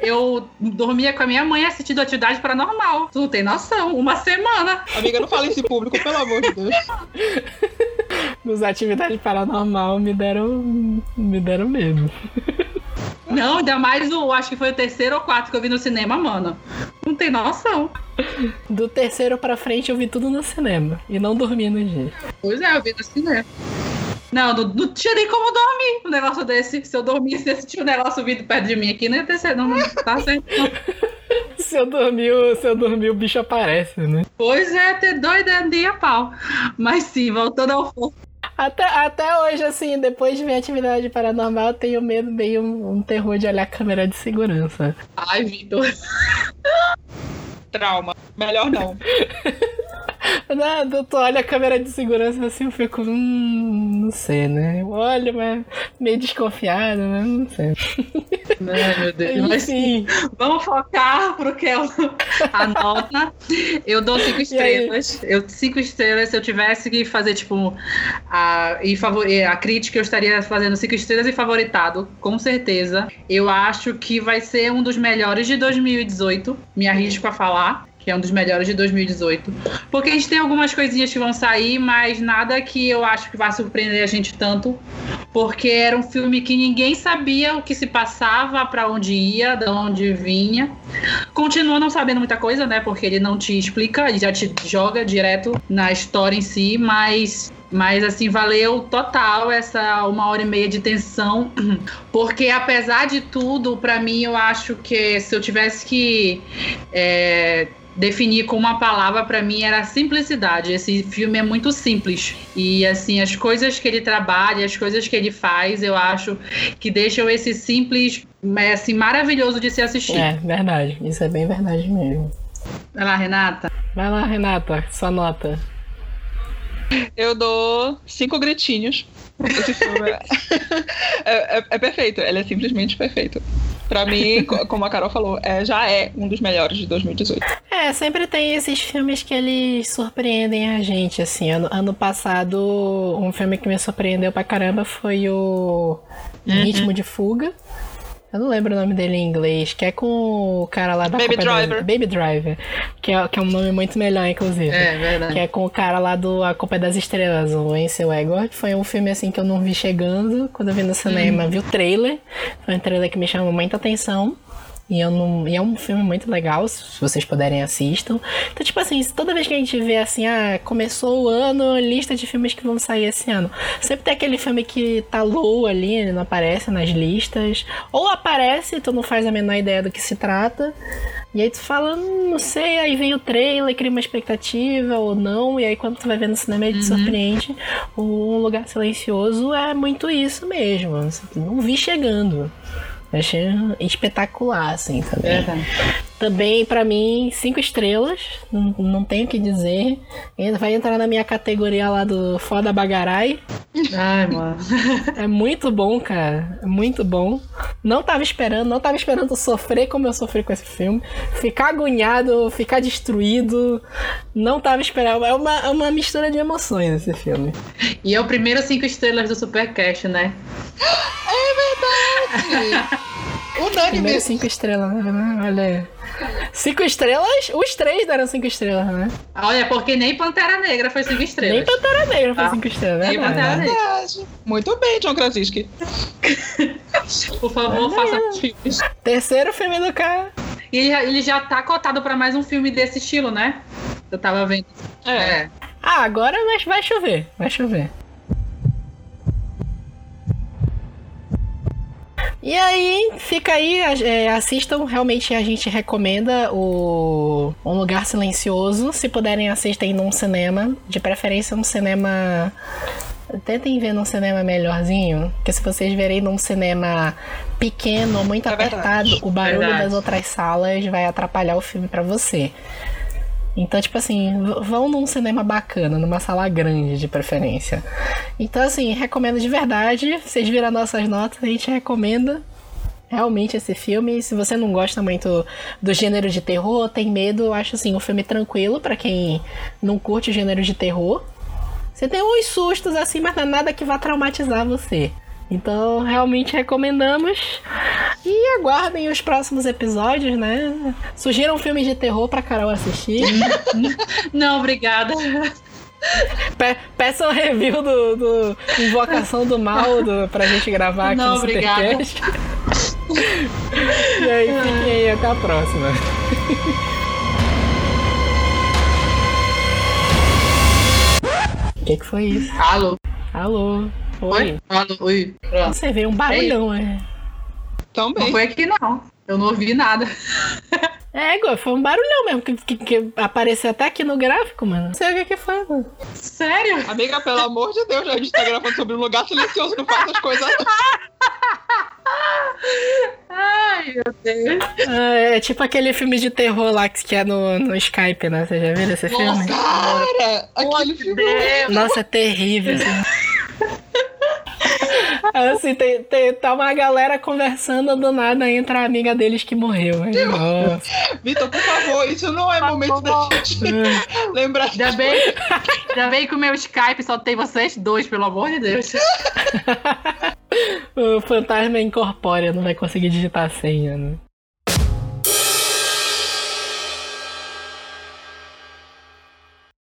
eu dormia com a minha mãe assistindo atividade paranormal. Tu não tem noção. Uma semana. Amiga, não fala isso em público, pelo amor de Deus. Nos atividades paranormal me deram. me deram medo. Não, ainda mais o. Acho que foi o terceiro ou quarto que eu vi no cinema, mano. Não tem noção. Do terceiro pra frente eu vi tudo no cinema. E não dormi no dia. Pois é, eu vi no cinema. Não, não, não tinha nem como dormir um negócio desse. Se eu dormisse e assistir um negócio vindo perto de mim aqui, não ia ter certo. Não, não tá certo. Se eu dormir, o- se eu dormir, o bicho aparece, né? Pois é, ter doido é dia pau. Mas sim, voltando ao foco. Até, até hoje, assim, depois de ver atividade paranormal, eu tenho medo, meio um, um terror de olhar a câmera de segurança. Ai, Vitor. Trauma. Melhor não. Não, tu olha a câmera de segurança assim, eu fico, hum, não sei, né? Eu olho, mas meio desconfiado, né? Não sei. Ai, meu Deus. Mas sim, vamos focar pro que eu a nota. Eu dou cinco estrelas. Eu cinco estrelas. Se eu tivesse que fazer, tipo, a, e favori, a crítica, eu estaria fazendo cinco estrelas e favoritado, com certeza. Eu acho que vai ser um dos melhores de 2018. Me arrisco a falar. Que é um dos melhores de 2018. Porque a gente tem algumas coisinhas que vão sair, mas nada que eu acho que vai surpreender a gente tanto. Porque era um filme que ninguém sabia o que se passava, para onde ia, de onde vinha. Continua não sabendo muita coisa, né? Porque ele não te explica, ele já te joga direto na história em si, mas mas assim, valeu total essa uma hora e meia de tensão, porque apesar de tudo, para mim eu acho que se eu tivesse que é, definir com uma palavra para mim era simplicidade. Esse filme é muito simples e assim as coisas que ele trabalha, as coisas que ele faz, eu acho que deixam esse simples assim maravilhoso de se assistir. É verdade, isso é bem verdade mesmo. Vai lá, Renata. Vai lá, Renata, sua nota. Eu dou cinco gritinhos. Esse filme é, é, é, é perfeito, ele é simplesmente perfeito. Pra mim, como a Carol falou, é, já é um dos melhores de 2018. É, sempre tem esses filmes que eles surpreendem a gente, assim. Ano, ano passado, um filme que me surpreendeu pra caramba foi o uhum. Ritmo de Fuga. Eu não lembro o nome dele em inglês, que é com o cara lá da Baby Copa Driver. Das... Baby Driver. Que é, que é um nome muito melhor, inclusive. É, verdade. Que é com o cara lá do A Copa das Estrelas, o Ansel Elgort. Foi um filme assim que eu não vi chegando quando eu vi no cinema. Hum. Vi o trailer. Foi um trailer que me chamou muita atenção. E, eu não, e é um filme muito legal, se vocês puderem assistam. Então, tipo assim, toda vez que a gente vê assim, ah, começou o ano, lista de filmes que vão sair esse ano. Sempre tem aquele filme que tá low ali, ele não aparece nas listas. Ou aparece, tu não faz a menor ideia do que se trata. E aí tu fala, hum, não sei, aí vem o trailer, cria uma expectativa ou não. E aí quando tu vai ver no cinema ele te uhum. surpreende. Um lugar silencioso é muito isso mesmo. Não vi chegando. Eu achei espetacular, assim, também. É, também, para mim, cinco estrelas. Não, não tenho o que dizer. Ainda vai entrar na minha categoria lá do Foda Bagarai. Ai, mano. É muito bom, cara. É muito bom. Não tava esperando, não tava esperando sofrer como eu sofri com esse filme. Ficar agoniado, ficar destruído. Não tava esperando. É uma, é uma mistura de emoções esse filme. E é o primeiro cinco estrelas do Supercast, né? É verdade! Unânime. Primeiro cinco estrelas, né? Olha Cinco estrelas? Os três deram cinco estrelas, né? Olha, porque nem Pantera Negra foi cinco estrelas. Nem Pantera Negra foi ah, cinco estrelas, Nem Pantera Negra. Muito bem, John Krasinski. Por favor, faça os filmes. Terceiro filme do cara. E ele, ele já tá cotado pra mais um filme desse estilo, né? Eu tava vendo. É. é. Ah, agora vai chover. Vai chover. E aí, fica aí, é, assistam, realmente a gente recomenda o Um Lugar Silencioso. Se puderem, assistem num cinema, de preferência um cinema. Tentem ver num cinema melhorzinho, porque se vocês verem num cinema pequeno, muito é apertado, o barulho verdade. das outras salas vai atrapalhar o filme para você. Então, tipo assim, vão num cinema bacana, numa sala grande de preferência. Então, assim, recomendo de verdade. Vocês viram nossas notas, a gente recomenda realmente esse filme. Se você não gosta muito do gênero de terror, tem medo, eu acho assim, um filme tranquilo para quem não curte o gênero de terror. Você tem uns sustos assim, mas não é nada que vá traumatizar você. Então, realmente recomendamos. E aguardem os próximos episódios, né? Sugiram filmes de terror pra Carol assistir. Não, obrigada. Pe peçam review do, do, Invocação do Mal do, pra gente gravar aqui Não, no Supercast. e aí, fiquem aí, até a próxima. O que, que foi isso? Alô? Alô? Oi? Alô, oi. Você vê um barulhão, é. Também. Não foi aqui, não. Eu não ouvi nada. É, foi um barulhão mesmo, que, que, que, apareceu até aqui no gráfico, mano. Não sei o que que foi, mano. Sério? Amiga, pelo amor de Deus, a gente tá gravando sobre um lugar silencioso, não faz as coisas. Ai, meu Deus. Ah, é tipo aquele filme de terror lá que é no, no Skype, né? Você já viu esse filme? Nossa, cara! Aquele filme. Nossa, é terrível. Assim. Assim, tem, tem, tá uma galera conversando do nada entra a amiga deles que morreu. Vitor, por favor, isso não é momento da gente lembrar. Ainda bem, ainda bem que o meu Skype só tem vocês dois, pelo amor de Deus. o fantasma é incorpóreo, não vai conseguir digitar a senha, né?